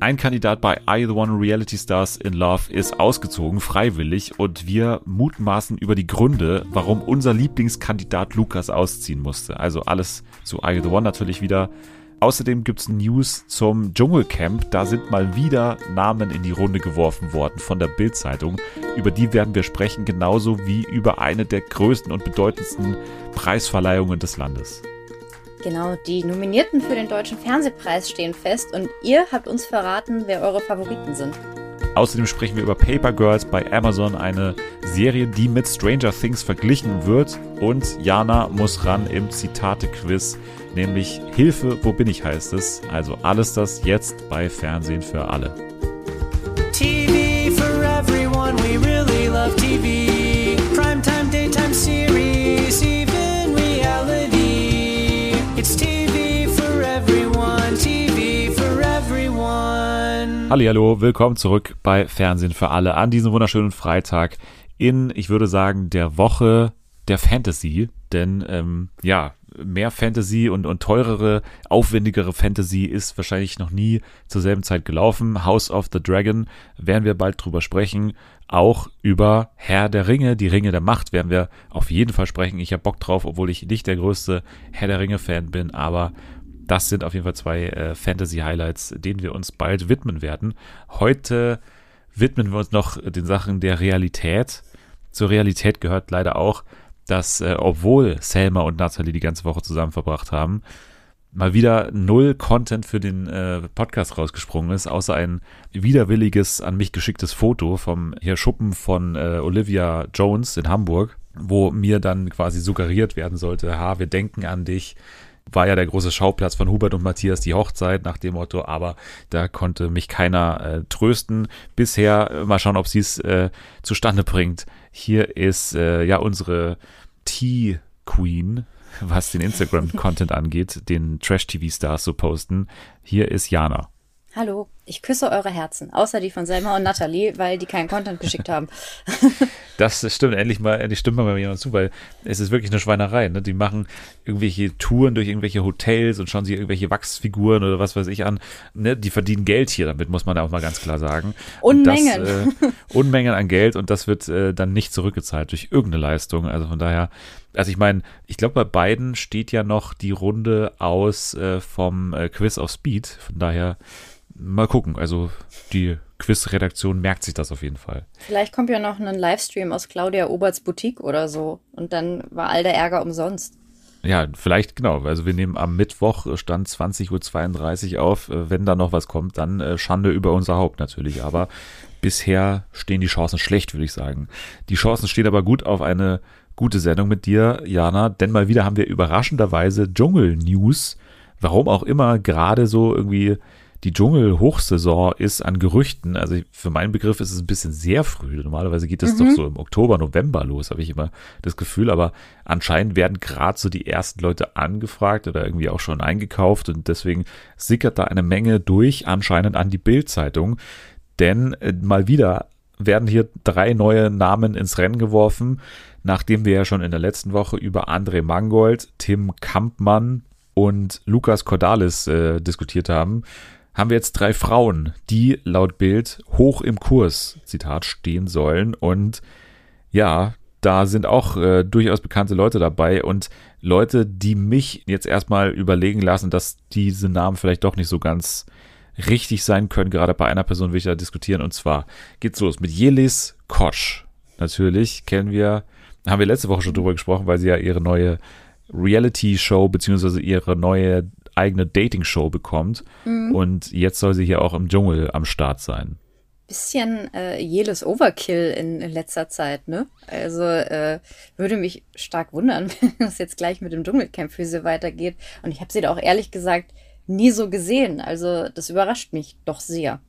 Ein Kandidat bei I The One Reality Stars in Love ist ausgezogen, freiwillig, und wir mutmaßen über die Gründe, warum unser Lieblingskandidat Lukas ausziehen musste. Also alles zu I The One natürlich wieder. Außerdem gibt's News zum Dschungelcamp. Da sind mal wieder Namen in die Runde geworfen worden von der Bild-Zeitung. Über die werden wir sprechen, genauso wie über eine der größten und bedeutendsten Preisverleihungen des Landes. Genau, die Nominierten für den Deutschen Fernsehpreis stehen fest und ihr habt uns verraten, wer eure Favoriten sind. Außerdem sprechen wir über Paper Girls bei Amazon, eine Serie, die mit Stranger Things verglichen wird. Und Jana muss ran im Zitate-Quiz, nämlich Hilfe, wo bin ich heißt es. Also alles das jetzt bei Fernsehen für alle. Hallihallo, willkommen zurück bei Fernsehen für alle an diesem wunderschönen Freitag in, ich würde sagen, der Woche der Fantasy. Denn ähm, ja, mehr Fantasy und, und teurere, aufwendigere Fantasy ist wahrscheinlich noch nie zur selben Zeit gelaufen. House of the Dragon werden wir bald drüber sprechen. Auch über Herr der Ringe, die Ringe der Macht werden wir auf jeden Fall sprechen. Ich habe Bock drauf, obwohl ich nicht der größte Herr der Ringe-Fan bin, aber das sind auf jeden Fall zwei äh, Fantasy-Highlights, denen wir uns bald widmen werden. Heute widmen wir uns noch den Sachen der Realität. Zur Realität gehört leider auch, dass äh, obwohl Selma und Natalie die ganze Woche zusammen verbracht haben, mal wieder null Content für den äh, Podcast rausgesprungen ist, außer ein widerwilliges an mich geschicktes Foto vom hier Schuppen von äh, Olivia Jones in Hamburg, wo mir dann quasi suggeriert werden sollte, ha, wir denken an dich, war ja der große Schauplatz von Hubert und Matthias die Hochzeit nach dem Motto, aber da konnte mich keiner äh, trösten. Bisher äh, mal schauen, ob sie es äh, zustande bringt. Hier ist äh, ja unsere Tea Queen, was den Instagram-Content angeht, den Trash-TV-Stars so posten. Hier ist Jana. Hallo, ich küsse eure Herzen, außer die von Selma und Nathalie, weil die keinen Content geschickt haben. Das stimmt, endlich mal, endlich stimmt mal jemand zu, weil es ist wirklich eine Schweinerei. Ne? Die machen irgendwelche Touren durch irgendwelche Hotels und schauen sich irgendwelche Wachsfiguren oder was weiß ich an. Ne? Die verdienen Geld hier damit, muss man auch mal ganz klar sagen. Unmengen. Das, äh, Unmengen an Geld und das wird äh, dann nicht zurückgezahlt durch irgendeine Leistung. Also von daher, also ich meine, ich glaube, bei beiden steht ja noch die Runde aus äh, vom äh, Quiz auf Speed. Von daher mal gucken. Also die Quiz-Redaktion merkt sich das auf jeden Fall. Vielleicht kommt ja noch ein Livestream aus Claudia Oberts Boutique oder so. Und dann war all der Ärger umsonst. Ja, vielleicht genau. Also wir nehmen am Mittwoch äh, Stand 20.32 Uhr auf. Äh, Wenn da noch was kommt, dann äh, Schande über unser Haupt natürlich. Aber bisher stehen die Chancen schlecht, würde ich sagen. Die Chancen stehen aber gut auf eine gute Sendung mit dir, Jana. Denn mal wieder haben wir überraschenderweise Dschungel-News. Warum auch immer gerade so irgendwie die Dschungel-Hochsaison ist an Gerüchten. Also für meinen Begriff ist es ein bisschen sehr früh. Normalerweise geht es Mhm. doch so im Oktober, November los, habe ich immer das Gefühl. Aber anscheinend werden gerade so die ersten Leute angefragt oder irgendwie auch schon eingekauft. Und deswegen sickert da eine Menge durch, anscheinend an die Bild-Zeitung. Denn äh, mal wieder werden hier drei neue Namen ins Rennen geworfen, nachdem wir ja schon in der letzten Woche über André Mangold, Tim Kampmann und Lukas Cordalis äh, diskutiert haben, haben wir jetzt drei Frauen, die laut Bild hoch im Kurs, Zitat, stehen sollen. Und ja, da sind auch äh, durchaus bekannte Leute dabei und Leute, die mich jetzt erstmal überlegen lassen, dass diese Namen vielleicht doch nicht so ganz richtig sein können. Gerade bei einer Person will ich da diskutieren. Und zwar geht's los mit Jelis Kosch. Natürlich kennen wir, haben wir letzte Woche schon drüber gesprochen, weil sie ja ihre neue Reality-Show beziehungsweise ihre neue eigene Dating-Show bekommt. Und jetzt soll sie hier auch im Dschungel am Start sein. Bisschen äh, jeles Overkill in, in letzter Zeit, ne? Also äh, würde mich stark wundern, wenn es jetzt gleich mit dem Dschungelcamp für sie weitergeht. Und ich habe sie da auch ehrlich gesagt nie so gesehen. Also das überrascht mich doch sehr.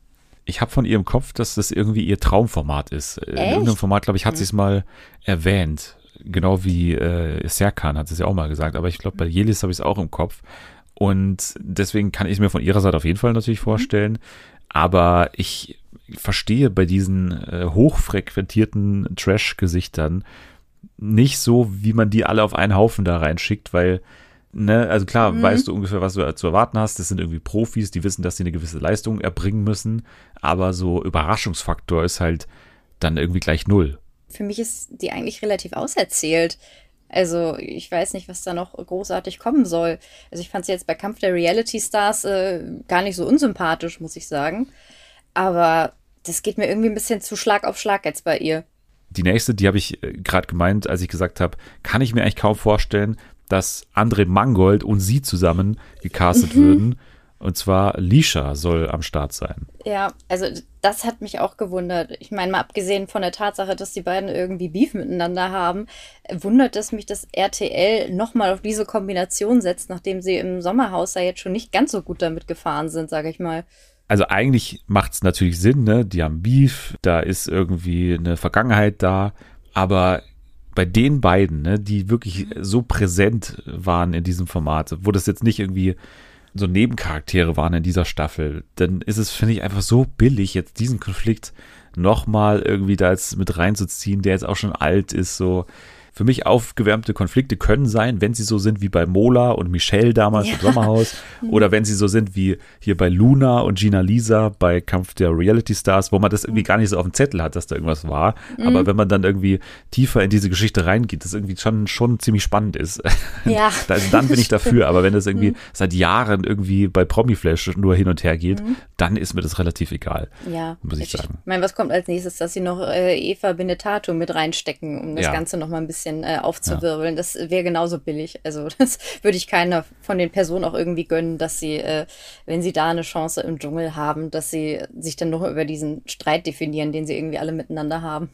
Ich habe von ihr im Kopf, dass das irgendwie ihr Traumformat ist. In Echt? irgendeinem Format, glaube ich, hat sie es mal erwähnt. Genau wie äh, Serkan hat es ja auch mal gesagt. Aber ich glaube, bei Jelis habe ich es auch im Kopf. Und deswegen kann ich es mir von ihrer Seite auf jeden Fall natürlich vorstellen. Aber ich verstehe bei diesen äh, hochfrequentierten Trash-Gesichtern nicht so, wie man die alle auf einen Haufen da reinschickt, weil Ne, also klar, weißt du ungefähr, was du zu erwarten hast. Das sind irgendwie Profis, die wissen, dass sie eine gewisse Leistung erbringen müssen. Aber so Überraschungsfaktor ist halt dann irgendwie gleich null. Für mich ist die eigentlich relativ auserzählt. Also ich weiß nicht, was da noch großartig kommen soll. Also ich fand sie jetzt bei Kampf der Reality Stars äh, gar nicht so unsympathisch, muss ich sagen. Aber das geht mir irgendwie ein bisschen zu Schlag auf Schlag jetzt bei ihr. Die nächste, die habe ich äh, gerade gemeint, als ich gesagt habe, kann ich mir eigentlich kaum vorstellen, dass André Mangold und sie zusammen gecastet würden. Und zwar Lisha soll am Start sein. Ja, also das hat mich auch gewundert. Ich meine, mal abgesehen von der Tatsache, dass die beiden irgendwie Beef miteinander haben, wundert es mich, dass RTL nochmal auf diese Kombination setzt, nachdem sie im Sommerhaus ja jetzt schon nicht ganz so gut damit gefahren sind, sage ich mal. Also eigentlich macht es natürlich Sinn, ne? Die haben Beef, da ist irgendwie eine Vergangenheit da, aber bei den beiden, ne, die wirklich so präsent waren in diesem Format, wo das jetzt nicht irgendwie so Nebencharaktere waren in dieser Staffel, dann ist es, finde ich, einfach so billig, jetzt diesen Konflikt nochmal irgendwie da jetzt mit reinzuziehen, der jetzt auch schon alt ist, so. Für mich aufgewärmte Konflikte können sein, wenn sie so sind wie bei Mola und Michelle damals Ja. im Sommerhaus oder wenn sie so sind wie hier bei Luna und Gina Lisa bei Kampf der Reality Stars, wo man das irgendwie gar nicht so auf dem Zettel hat, dass da irgendwas war. Aber wenn man dann irgendwie tiefer in diese Geschichte reingeht, das irgendwie schon, schon ziemlich spannend ist. Ja. Da- dann bin ich dafür. Aber wenn das irgendwie seit Jahren irgendwie bei Promiflash nur hin und her geht, dann ist mir das relativ egal. Ja, Muss ich sagen. Ich meine, was kommt als nächstes, dass sie noch äh, Eva Benetato mit reinstecken, um das Ja. Ganze noch mal ein bisschen äh, aufzuwirbeln. Das wäre genauso billig. Also das würde ich keiner von den Personen auch irgendwie gönnen, dass sie, äh, wenn sie da eine Chance im Dschungel haben, dass sie sich dann noch über diesen Streit definieren, den sie irgendwie alle miteinander haben.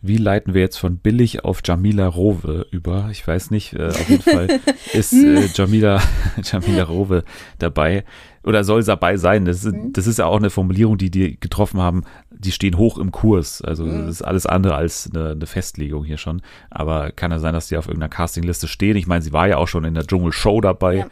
Wie leiten wir jetzt von billig auf Jamila Rowe über? Ich weiß nicht, äh, auf jeden Fall ist äh, Jamila, Jamila Rowe dabei oder soll dabei sein. Das, ist- das ist ja auch eine Formulierung, die die getroffen haben. Die stehen hoch im Kurs. Also das ist alles andere als eine, eine Festlegung hier schon. Aber kann ja sein, dass die auf irgendeiner Castingliste stehen. Ich meine, sie war ja auch schon in der Dschungelshow dabei. Ja.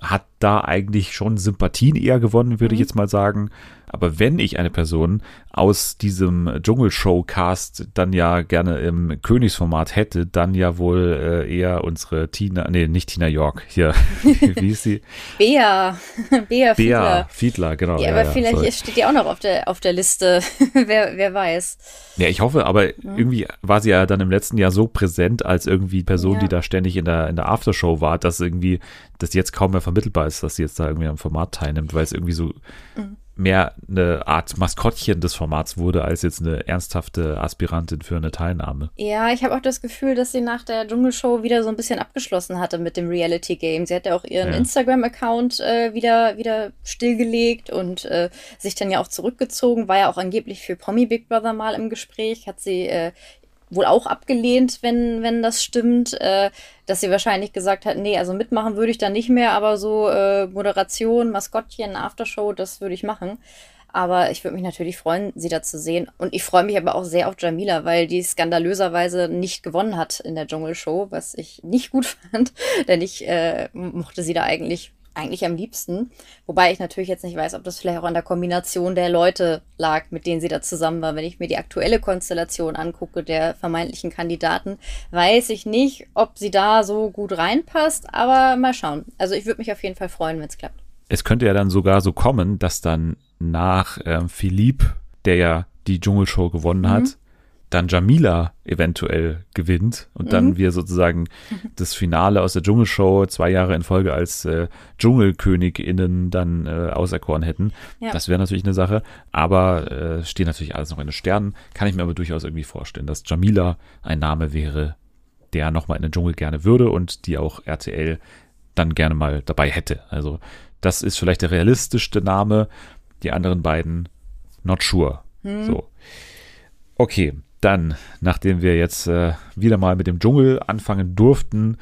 Hat da eigentlich schon Sympathien eher gewonnen, würde ich jetzt mal sagen. Aber wenn ich eine Person aus diesem Dschungelshow-Cast dann ja gerne im Königsformat hätte, dann ja wohl äh, eher unsere Tina, nee, nicht Tina York, hier, wie ist sie? Bea, Bea Bea Fiedler. Fiedler, genau. Ja, aber ja, vielleicht sorry. steht die auch noch auf der, auf der Liste. wer, wer weiß. Ja, ich hoffe, aber irgendwie war sie ja dann im letzten Jahr so präsent als irgendwie Person, Ja. die da ständig in der, in der Aftershow war, dass irgendwie das jetzt kaum mehr vermittelbar ist, dass sie jetzt da irgendwie am Format teilnimmt, weil es irgendwie so mehr eine Art Maskottchen des Formats wurde, als jetzt eine ernsthafte Aspirantin für eine Teilnahme. Ja, ich habe auch das Gefühl, dass sie nach der Dschungelshow wieder so ein bisschen abgeschlossen hatte mit dem Reality Game. Sie hat ja auch ihren Ja. Instagram-Account äh, wieder, wieder stillgelegt und äh, sich dann ja auch zurückgezogen. War ja auch angeblich für Promi Big Brother mal im Gespräch. Hat sie äh, wohl auch abgelehnt, wenn, wenn das stimmt, äh, dass sie wahrscheinlich gesagt hat, nee, also mitmachen würde ich da nicht mehr, aber so äh, Moderation, Maskottchen, Aftershow, das würde ich machen. Aber ich würde mich natürlich freuen, sie da zu sehen. Und ich freue mich aber auch sehr auf Jamila, weil die skandalöserweise nicht gewonnen hat in der Dschungelshow, was ich nicht gut fand, denn ich äh, mochte sie da eigentlich eigentlich am liebsten. Wobei ich natürlich jetzt nicht weiß, ob das vielleicht auch an der Kombination der Leute lag, mit denen sie da zusammen war. Wenn ich mir die aktuelle Konstellation angucke, der vermeintlichen Kandidaten, weiß ich nicht, ob sie da so gut reinpasst, aber mal schauen. Also ich würde mich auf jeden Fall freuen, wenn es klappt. Es könnte ja dann sogar so kommen, dass dann nach ähm, Philippe, der ja die Dschungelshow gewonnen hat, dann Jamila eventuell gewinnt und dann wir sozusagen das Finale aus der Dschungelshow zwei Jahre in Folge als äh, DschungelkönigInnen dann äh, auserkoren hätten. Ja. Das wäre natürlich eine Sache, aber äh, steht natürlich alles noch in den Sternen. Kann ich mir aber durchaus irgendwie vorstellen, dass Jamila ein Name wäre, der nochmal in den Dschungel gerne würde und die auch RTL dann gerne mal dabei hätte. Also das ist vielleicht der realistischste Name. Die anderen beiden, not sure. So. Okay, dann, nachdem wir jetzt äh, wieder mal mit dem Dschungel anfangen durften,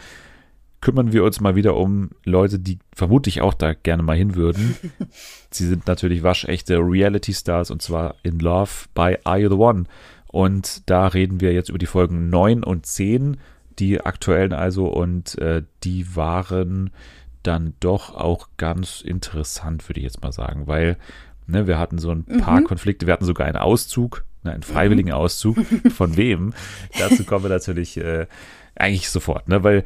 kümmern wir uns mal wieder um Leute, die vermutlich auch da gerne mal hin würden. Sie sind natürlich waschechte Reality-Stars und zwar in Love by Are You the One. Und da reden wir jetzt über die Folgen 9 und 10, die aktuellen also, und äh, die waren dann doch auch ganz interessant, würde ich jetzt mal sagen, weil ne, wir hatten so ein paar Konflikte, wir hatten sogar einen Auszug, einen freiwilligen Auszug. Von wem? Dazu kommen wir natürlich äh, eigentlich sofort, ne, weil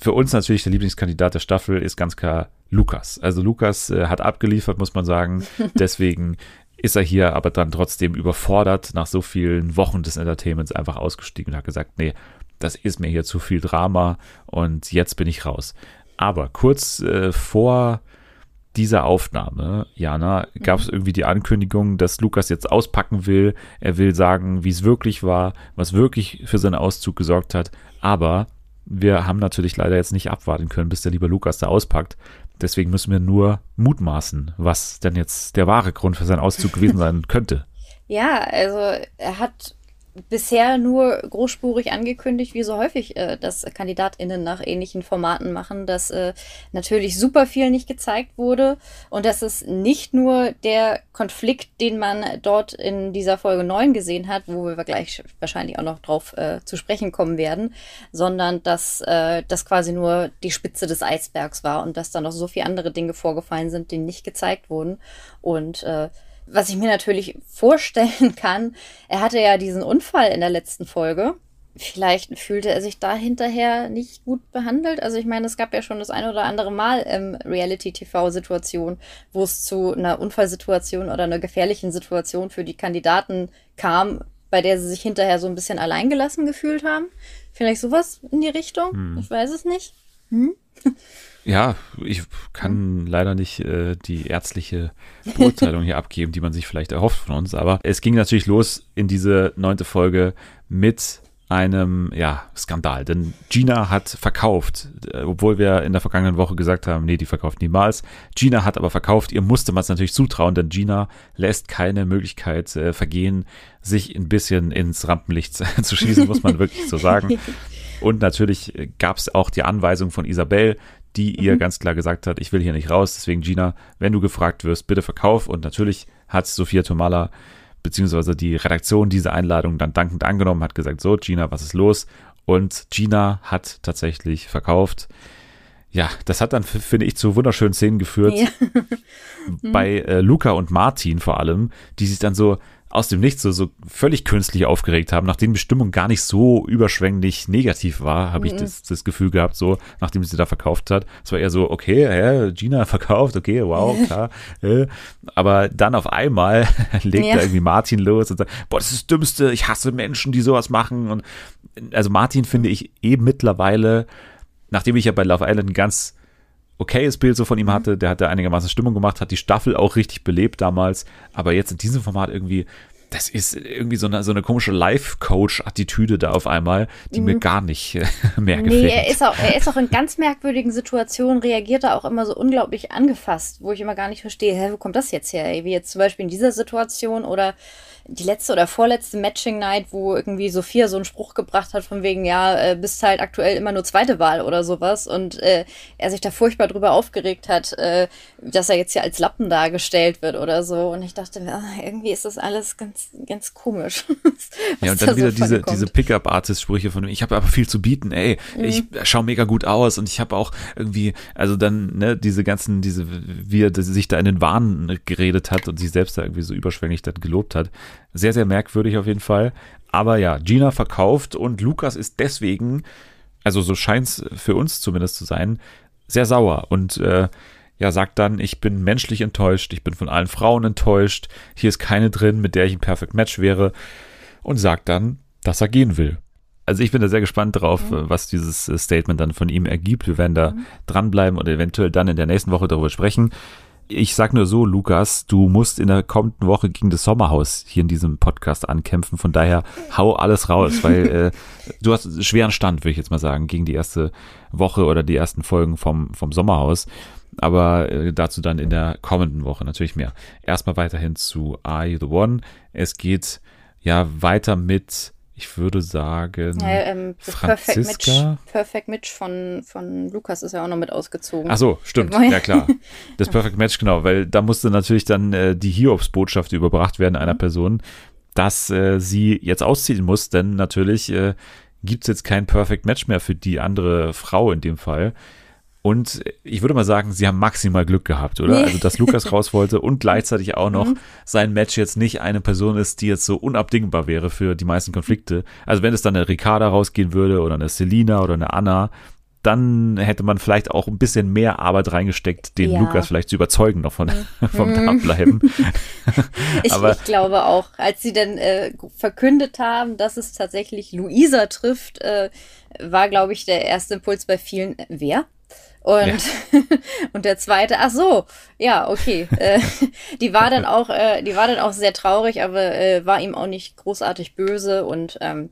für uns natürlich der Lieblingskandidat der Staffel ist ganz klar Lukas. Also Lukas äh, hat abgeliefert, muss man sagen. Deswegen ist er hier aber dann trotzdem überfordert nach so vielen Wochen des Entertainments einfach ausgestiegen und hat gesagt, nee, das ist mir hier zu viel Drama und jetzt bin ich raus. Aber kurz äh, vor dieser Aufnahme, Jana, gab es irgendwie die Ankündigung, dass Lukas jetzt auspacken will. Er will sagen, wie es wirklich war, was wirklich für seinen Auszug gesorgt hat. Aber wir haben natürlich leider jetzt nicht abwarten können, bis der liebe Lukas da auspackt. Deswegen müssen wir nur mutmaßen, was denn jetzt der wahre Grund für seinen Auszug gewesen sein könnte. Ja, also er hat bisher nur großspurig angekündigt, wie so häufig äh, das KandidatInnen nach ähnlichen Formaten machen, dass äh, natürlich super viel nicht gezeigt wurde und dass es nicht nur der Konflikt, den man dort in dieser Folge 9 gesehen hat, wo wir gleich wahrscheinlich auch noch drauf äh, zu sprechen kommen werden, sondern dass äh, das quasi nur die Spitze des Eisbergs war und dass da noch so viele andere Dinge vorgefallen sind, die nicht gezeigt wurden. Und äh, was ich mir natürlich vorstellen kann, er hatte ja diesen Unfall in der letzten Folge. Vielleicht fühlte er sich da hinterher nicht gut behandelt. Also ich meine, es gab ja schon das ein oder andere Mal im Reality-TV-Situation, wo es zu einer Unfallsituation oder einer gefährlichen Situation für die Kandidaten kam, bei der sie sich hinterher so ein bisschen alleingelassen gefühlt haben. Vielleicht sowas in die Richtung? Hm. Ich weiß es nicht. Hm? Ja, ich kann leider nicht äh, die ärztliche Beurteilung hier abgeben, die man sich vielleicht erhofft von uns. Aber es ging natürlich los in diese neunte Folge mit einem ja, Skandal. Denn Gina hat verkauft, äh, obwohl wir in der vergangenen Woche gesagt haben, nee, die verkauft niemals. Gina hat aber verkauft. Ihr musste man es natürlich zutrauen, denn Gina lässt keine Möglichkeit äh, vergehen, sich ein bisschen ins Rampenlicht zu schießen, muss man wirklich so sagen. Und natürlich gab es auch die Anweisung von Isabel, die ihr mhm. ganz klar gesagt hat, ich will hier nicht raus. Deswegen, Gina, wenn du gefragt wirst, bitte verkauf. Und natürlich hat Sophia Tomala beziehungsweise die Redaktion diese Einladung dann dankend angenommen, hat gesagt, so, Gina, was ist los? Und Gina hat tatsächlich verkauft. Ja, das hat dann, finde ich, zu wunderschönen Szenen geführt. Ja. bei äh, Luca und Martin vor allem, die sich dann so aus dem Nichts so, so völlig künstlich aufgeregt haben, nachdem die Stimmung gar nicht so überschwänglich negativ war, habe ich mhm. das, das Gefühl gehabt, so, nachdem sie da verkauft hat. Es war eher so, okay, hä, Gina verkauft, okay, wow, klar. Äh. Aber dann auf einmal legt ja. da irgendwie Martin los und sagt, boah, das ist das Dümmste, ich hasse Menschen, die sowas machen. Und also Martin finde ich eh mittlerweile, nachdem ich ja bei Love Island ganz okayes Bild so von ihm mhm. hatte. Der hat da einigermaßen Stimmung gemacht, hat die Staffel auch richtig belebt damals. Aber jetzt in diesem Format irgendwie, das ist irgendwie so eine, so eine komische Life-Coach-Attitüde da auf einmal, die mhm. mir gar nicht mehr gefällt. Nee, er ist, auch, er ist auch in ganz merkwürdigen Situationen, reagiert er auch immer so unglaublich angefasst, wo ich immer gar nicht verstehe, hä, wo kommt das jetzt her? Ey? Wie jetzt zum Beispiel in dieser Situation oder die letzte oder vorletzte Matching Night, wo irgendwie Sophia so einen Spruch gebracht hat von wegen, ja, äh, bist halt aktuell immer nur zweite Wahl oder sowas und äh, er sich da furchtbar drüber aufgeregt hat, äh, dass er jetzt hier als Lappen dargestellt wird oder so und ich dachte, ah, irgendwie ist das alles ganz, ganz komisch. ja, und dann da wieder so diese, diese Pickup-Artist-Sprüche von, ich habe aber viel zu bieten, ey, mhm. ich schaue mega gut aus und ich habe auch irgendwie, also dann, ne, diese ganzen, diese, wie er sich da in den Wahn geredet hat und sich selbst da irgendwie so überschwänglich dann gelobt hat. Sehr, sehr merkwürdig auf jeden Fall. Aber ja, Gina verkauft und Lukas ist deswegen, also so scheint es für uns zumindest zu sein, sehr sauer und äh, ja, sagt dann, ich bin menschlich enttäuscht, ich bin von allen Frauen enttäuscht, hier ist keine drin, mit der ich ein Perfect Match wäre und sagt dann, dass er gehen will. Also ich bin da sehr gespannt drauf, mhm. was dieses äh, Statement dann von ihm ergibt. Wir werden da mhm. dranbleiben und eventuell dann in der nächsten Woche darüber sprechen. Ich sag nur so, Lukas, du musst in der kommenden Woche gegen das Sommerhaus hier in diesem Podcast ankämpfen. Von daher hau alles raus, weil äh, du hast einen schweren Stand, würde ich jetzt mal sagen, gegen die erste Woche oder die ersten Folgen vom, vom Sommerhaus. Aber äh, dazu dann in der kommenden Woche natürlich mehr. Erstmal weiterhin zu Are You the One? Es geht ja weiter mit ich würde sagen, ja, ähm, das Franziska. Perfect Mitch, Perfect Mitch von, von Lukas ist ja auch noch mit ausgezogen. Ach so, stimmt, ja klar. Das Perfect Match, genau, weil da musste natürlich dann äh, die Hiobs-Botschaft überbracht werden einer mhm. Person, dass äh, sie jetzt ausziehen muss, denn natürlich äh, gibt es jetzt kein Perfect Match mehr für die andere Frau in dem Fall. Und ich würde mal sagen, sie haben maximal Glück gehabt, oder? Also, dass Lukas raus wollte und gleichzeitig auch noch mhm. sein Match jetzt nicht eine Person ist, die jetzt so unabdingbar wäre für die meisten Konflikte. Also, wenn es dann eine Ricarda rausgehen würde oder eine Selina oder eine Anna, dann hätte man vielleicht auch ein bisschen mehr Arbeit reingesteckt, den Ja. Lukas vielleicht zu überzeugen noch von, vom Dableiben. Ich, Aber- ich glaube auch, als sie dann äh, verkündet haben, dass es tatsächlich Luisa trifft, äh, war, glaube ich, der erste Impuls bei vielen, äh, wer? Und, und der zweite, ach so, ja, okay. Äh, die war dann auch, äh, die war dann auch sehr traurig, aber äh, war ihm auch nicht großartig böse und ähm,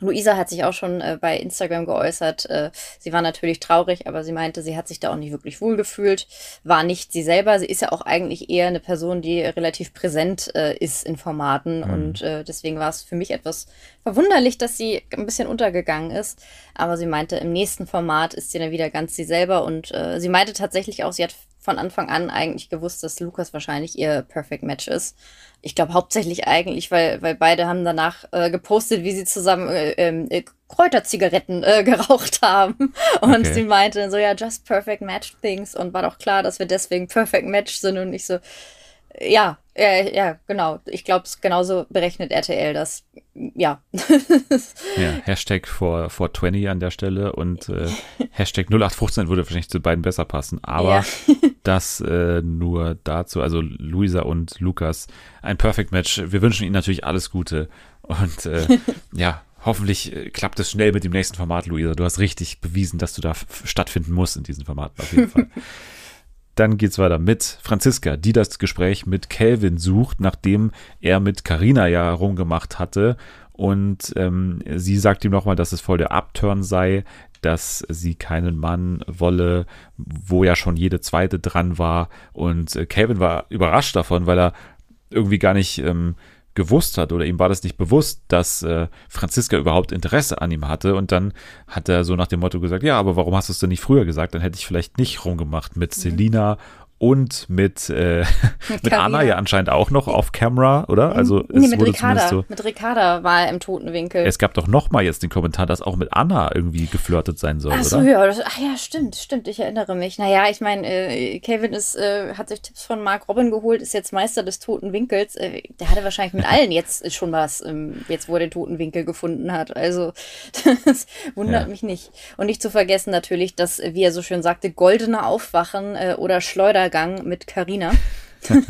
Luisa hat sich auch schon äh, bei Instagram geäußert. Äh, sie war natürlich traurig, aber sie meinte, sie hat sich da auch nicht wirklich wohl gefühlt. War nicht sie selber. Sie ist ja auch eigentlich eher eine Person, die relativ präsent äh, ist in Formaten. Und äh, deswegen war es für mich etwas verwunderlich, dass sie ein bisschen untergegangen ist. Aber sie meinte, im nächsten Format ist sie dann wieder ganz sie selber. Und äh, sie meinte tatsächlich auch, sie hat von Anfang an eigentlich gewusst, dass Lukas wahrscheinlich ihr Perfect Match ist. Ich glaube hauptsächlich eigentlich, weil, weil beide haben danach äh, gepostet, wie sie zusammen äh, ähm, äh, Kräuterzigaretten äh, geraucht haben. Und Okay. sie meinte so, ja, just perfect match things. Und war doch klar, dass wir deswegen perfect match sind. Und ich so, ja, ja, ja, genau. Ich glaube, genauso berechnet RTL das. Ja. Ja, Hashtag for, 420 an der Stelle und äh, Hashtag 0815 würde wahrscheinlich zu beiden besser passen. Aber Ja. das äh, nur dazu. Also Luisa und Lukas, ein Perfect Match. Wir wünschen ihnen natürlich alles Gute. Und äh, ja, hoffentlich äh, klappt es schnell mit dem nächsten Format, Luisa. Du hast richtig bewiesen, dass du da stattfinden musst in diesen Formaten auf jeden Fall. Dann geht's weiter mit Franziska, die das Gespräch mit Calvin sucht, nachdem er mit Carina ja rumgemacht hatte. Und ähm, sie sagt ihm nochmal, dass es voll der Upturn sei, dass sie keinen Mann wolle, wo ja schon jede zweite dran war. Und äh, Calvin war überrascht davon, weil er irgendwie gar nicht ähm, gewusst hat oder ihm war das nicht bewusst, dass äh, Franziska überhaupt Interesse an ihm hatte und dann hat er so nach dem Motto gesagt, ja, aber warum hast du es denn nicht früher gesagt? Dann hätte ich vielleicht nicht rumgemacht mit Selina und mit, äh, mit, Carina. Anna ja anscheinend auch noch auf Camera, oder? Also nee, es mit wurde Ricarda. so. Mit Ricarda war er im Totenwinkel. Es gab doch noch mal jetzt den Kommentar, dass auch mit Anna irgendwie geflirtet sein soll, Ach so, oder? ja, das, ach ja, stimmt, stimmt, ich erinnere mich. Naja, ich meine, äh, Kevin ist, äh, hat sich Tipps von Mark Robin geholt, ist jetzt Meister des toten Winkels. Äh, der hatte wahrscheinlich mit allen jetzt schon was, ähm, jetzt wo er den toten Winkel gefunden hat. Also, das wundert Ja. mich nicht. Und nicht zu vergessen natürlich, dass, wie er so schön sagte, goldene Aufwachen äh, oder Schleudergang mit Carina.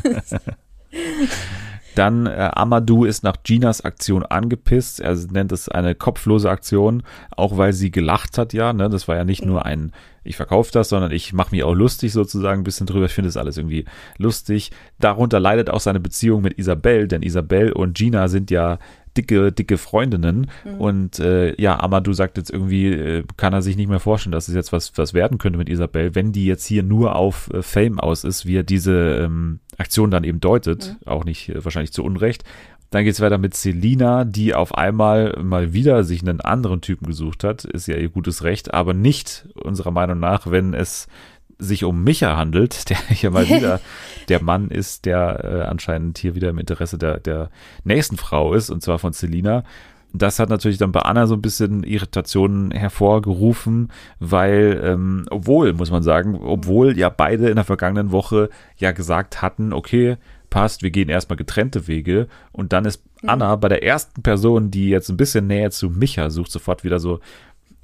Dann äh, Amadou ist nach Ginas Aktion angepisst. Er nennt es eine kopflose Aktion, auch weil sie gelacht hat, ja. Ne? Das war ja nicht nur ein, ich verkaufe das, sondern ich mache mich auch lustig sozusagen ein bisschen drüber. Ich finde das alles irgendwie lustig. Darunter leidet auch seine Beziehung mit Isabel, denn Isabel und Gina sind ja dicke, dicke Freundinnen. Und äh, ja, Amadou sagt jetzt irgendwie, äh, kann er sich nicht mehr vorstellen, dass es jetzt was, was werden könnte mit Isabel, wenn die jetzt hier nur auf äh, Fame aus ist, wie er diese ähm, Aktion dann eben deutet, auch nicht äh, wahrscheinlich zu Unrecht. Dann geht's weiter mit Selina, die auf einmal mal wieder sich einen anderen Typen gesucht hat. Ist ja ihr gutes Recht, aber nicht unserer Meinung nach, wenn es sich um Micha handelt, der hier mal wieder der Mann ist, der äh, anscheinend hier wieder im Interesse der, der nächsten Frau ist, und zwar von Selina. Das hat natürlich dann bei Anna so ein bisschen Irritationen hervorgerufen, weil, ähm, obwohl, muss man sagen, obwohl ja beide in der vergangenen Woche ja gesagt hatten, okay, passt, wir gehen erstmal getrennte Wege. Und dann ist Anna bei der ersten Person, die jetzt ein bisschen näher zu Micha sucht, sofort wieder so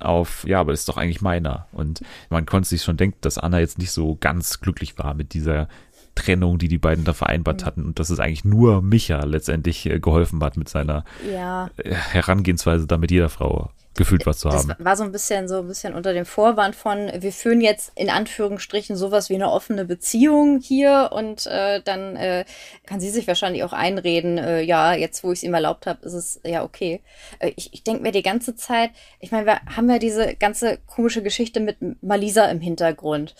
auf, ja, aber das ist doch eigentlich meiner. Und man konnte sich schon denken, dass Anna jetzt nicht so ganz glücklich war mit dieser Trennung, die die beiden da vereinbart hatten und dass es eigentlich nur Micha letztendlich äh, geholfen hat mit seiner Ja. äh, Herangehensweise, da mit jeder Frau gefühlt was zu Das haben. war so ein bisschen so ein bisschen unter dem Vorwand von, wir führen jetzt in Anführungsstrichen sowas wie eine offene Beziehung hier und äh, dann äh, kann sie sich wahrscheinlich auch einreden, äh, ja, jetzt wo ich es ihm erlaubt habe, ist es ja okay. Äh, ich ich denke mir die ganze Zeit, ich meine, wir haben ja diese ganze komische Geschichte mit Malisa im Hintergrund.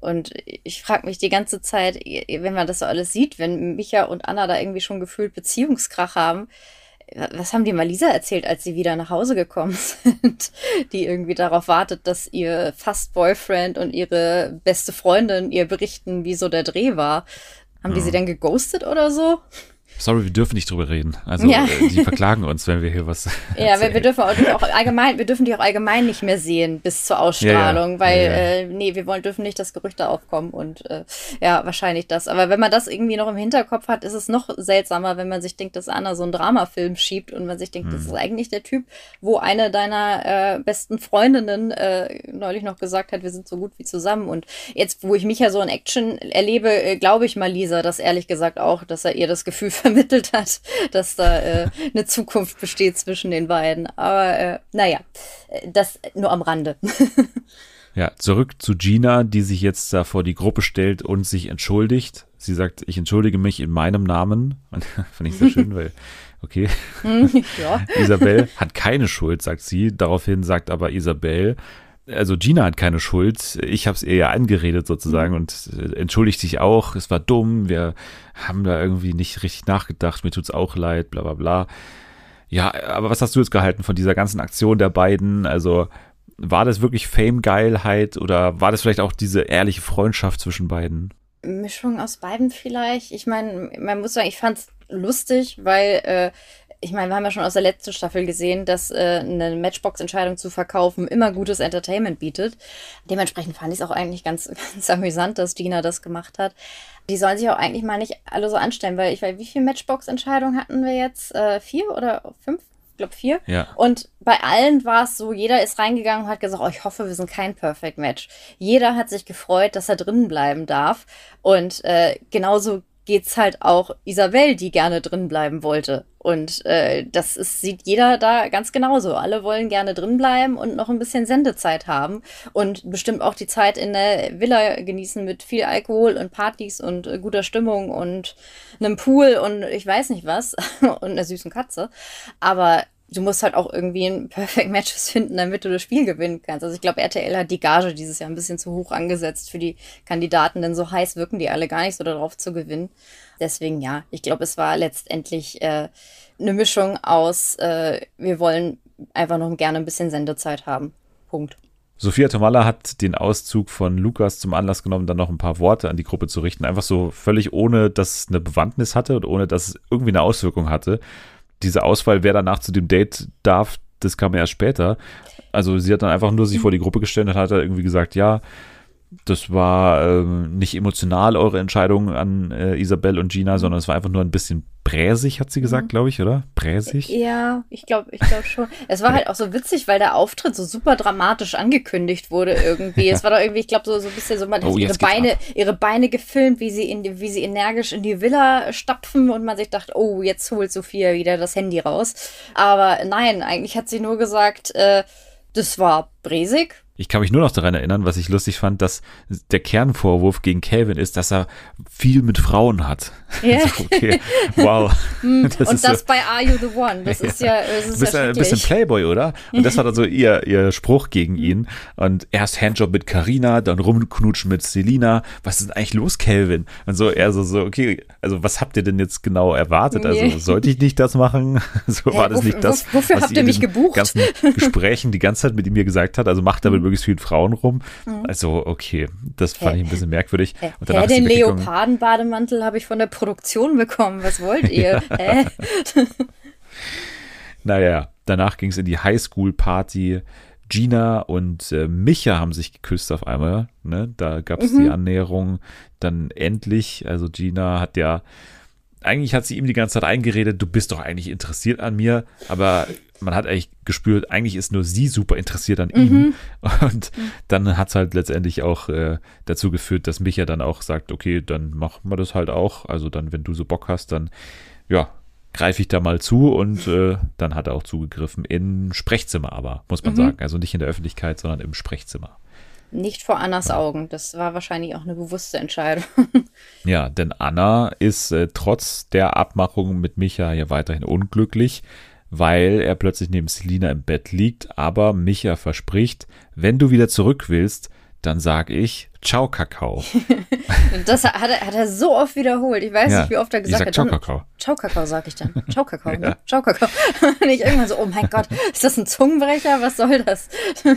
Und ich frage mich die ganze Zeit, wenn man das so alles sieht, wenn Micha und Anna da irgendwie schon gefühlt Beziehungskrach haben, was haben die mal Lisa erzählt, als sie wieder nach Hause gekommen sind? Die irgendwie darauf wartet, dass ihr Fast-Boyfriend und ihre beste Freundin ihr berichten, wie so der Dreh war. Haben die sie denn geghostet oder so? Sorry, wir dürfen nicht drüber reden. Also Ja. äh, die verklagen uns, wenn wir hier was. Ja, wir, wir erzählen. dürfen auch, allgemein, wir dürfen die auch allgemein nicht mehr sehen bis zur Ausstrahlung, Ja, ja. weil. Äh, nee, wir wollen dürfen nicht, dass Gerüchte aufkommen und äh, ja, wahrscheinlich das. Aber wenn man das irgendwie noch im Hinterkopf hat, ist es noch seltsamer, wenn man sich denkt, dass Anna so einen Dramafilm schiebt und man sich denkt, Hm. das ist eigentlich der Typ, wo eine deiner äh, besten Freundinnen äh, neulich noch gesagt hat, wir sind so gut wie zusammen. Und jetzt, wo ich mich ja so in Action erlebe, äh, glaube ich mal Lisa das ehrlich gesagt auch, dass er ihr das Gefühl vermittelt hat, dass da äh, eine Zukunft besteht zwischen den beiden. Aber äh, naja, äh, das nur am Rande. Ja, zurück zu Gina, die sich jetzt da vor die Gruppe stellt und sich entschuldigt. Sie sagt, ich entschuldige mich in meinem Namen. Finde ich sehr schön, weil, okay, ja. Isabel hat keine Schuld, sagt sie. Daraufhin sagt aber Isabel, also Gina hat keine Schuld. Ich habe es ihr ja angeredet sozusagen und äh, entschuldigt sich auch. Es war dumm. Wir haben da irgendwie nicht richtig nachgedacht. Mir tut's auch leid, bla bla bla. Ja, aber was hast du jetzt gehalten von dieser ganzen Aktion der beiden? Also war das wirklich Fame-Geilheit oder war das vielleicht auch diese ehrliche Freundschaft zwischen beiden? Mischung aus beiden vielleicht. Ich meine, man muss sagen, ich fand's lustig, weil äh, ich meine, wir haben ja schon aus der letzten Staffel gesehen, dass äh, eine Matchbox-Entscheidung zu verkaufen immer gutes Entertainment bietet. Dementsprechend fand ich es auch eigentlich ganz, ganz amüsant, dass Dina das gemacht hat. Die sollen sich auch eigentlich mal nicht alle so anstellen, weil ich weiß, wie viele Matchbox-Entscheidungen hatten wir jetzt? Äh, vier oder fünf? Ich glaube vier. Ja. Und bei allen war es so, jeder ist reingegangen und hat gesagt, oh, ich hoffe, wir sind kein Perfect Match. Jeder hat sich gefreut, dass er drinnen bleiben darf. Und äh, genauso geht's halt auch Isabel, die gerne drin bleiben wollte. Und äh, das ist, sieht jeder da ganz genauso. Alle wollen gerne drin bleiben und noch ein bisschen Sendezeit haben und bestimmt auch die Zeit in der Villa genießen mit viel Alkohol und Partys und äh, guter Stimmung und einem Pool und ich weiß nicht was und einer süßen Katze. Aber du musst halt auch irgendwie ein Perfect Matches finden, damit du das Spiel gewinnen kannst. Also ich glaube, RTL hat die Gage dieses Jahr ein bisschen zu hoch angesetzt für die Kandidaten, denn so heiß wirken die alle gar nicht so darauf zu gewinnen. Deswegen ja, ich glaube, es war letztendlich äh, eine Mischung aus, äh, wir wollen einfach noch gerne ein bisschen Sendezeit haben. Punkt. Sophia Tomalla hat den Auszug von Lukas zum Anlass genommen, dann noch ein paar Worte an die Gruppe zu richten. Einfach so völlig ohne, dass es eine Bewandtnis hatte und ohne, dass es irgendwie eine Auswirkung hatte. Diese Auswahl, wer danach zu dem Date darf, das kam erst später. Also sie hat dann einfach nur sich vor die Gruppe gestellt und hat halt irgendwie gesagt, ja, das war ähm, nicht emotional eure Entscheidung an äh, Isabel und Gina, sondern es war einfach nur ein bisschen bräsig, hat sie gesagt, glaube ich, oder? Bräsig? Ja, ich glaube ich glaub schon. Es war halt auch so witzig, weil der Auftritt so super dramatisch angekündigt wurde irgendwie. Es war doch irgendwie, ich glaube, so, so ein bisschen so, man Oh, hat ihre Beine, ab. ihre Beine gefilmt, wie sie, in die, wie sie energisch in die Villa stapfen und man sich dachte, oh, jetzt holt Sophia wieder das Handy raus. Aber nein, eigentlich hat sie nur gesagt, äh, das war bräsig. Ich kann mich nur noch daran erinnern, was ich lustig fand, dass der Kernvorwurf gegen Calvin ist, dass er viel mit Frauen hat. Ja. Okay, wow. Das und das so, bei Are You the One? Das ist ja, das du ist bist ja ein bisschen. Playboy, oder? Und das war dann so ihr, ihr Spruch gegen ihn. Und erst Handjob mit Carina, dann rumknutschen mit Selina. Was ist denn eigentlich los, Calvin? Und so, er so, so, okay, also was habt ihr denn jetzt genau erwartet? Also sollte ich nicht das machen? So war das nicht das, wof- wofür was habt ihr mich gebucht? ganzen Gesprächen die ganze Zeit mit ihm gesagt hat. Also macht Mhm. Möglichst vielen Frauen rum. Also, okay, das fand ich ein bisschen merkwürdig. Hä, Und danach Hä, den. Leopardenbademantel habe ich von der Produktion bekommen. Was wollt ihr? Hä? Naja, danach ging es in die Highschool-Party. Gina und äh, Micha haben sich geküsst auf einmal. Ne? Da gab es die Annäherung dann endlich. Also Gina hat ja, eigentlich hat sie ihm die ganze Zeit eingeredet, du bist doch eigentlich interessiert an mir, aber man hat eigentlich gespürt, eigentlich ist nur sie super interessiert an ihm. Und dann hat es halt letztendlich auch äh, dazu geführt, dass Micha dann auch sagt, okay, dann machen wir das halt auch. Also dann, wenn du so Bock hast, dann ja, greife ich da mal zu und äh, dann hat er auch zugegriffen im Sprechzimmer aber, muss man sagen. Also nicht in der Öffentlichkeit, sondern im Sprechzimmer. Nicht vor Annas Augen. Das war wahrscheinlich auch eine bewusste Entscheidung. Ja, denn Anna ist äh, trotz der Abmachung mit Micha ja weiterhin unglücklich, weil er plötzlich neben Selina im Bett liegt, aber Micha verspricht, wenn du wieder zurück willst, dann sag ich, Ciao Kakao. Das hat er, hat er so oft wiederholt. Ich weiß Ja, nicht, wie oft er gesagt sag hat. Ciao Kakao. Ciao Kakao, sag ich dann. Ciao Kakao, ne? Ciao Kakao. Und ich irgendwann so, oh mein Gott, ist das ein Zungenbrecher? Was soll das?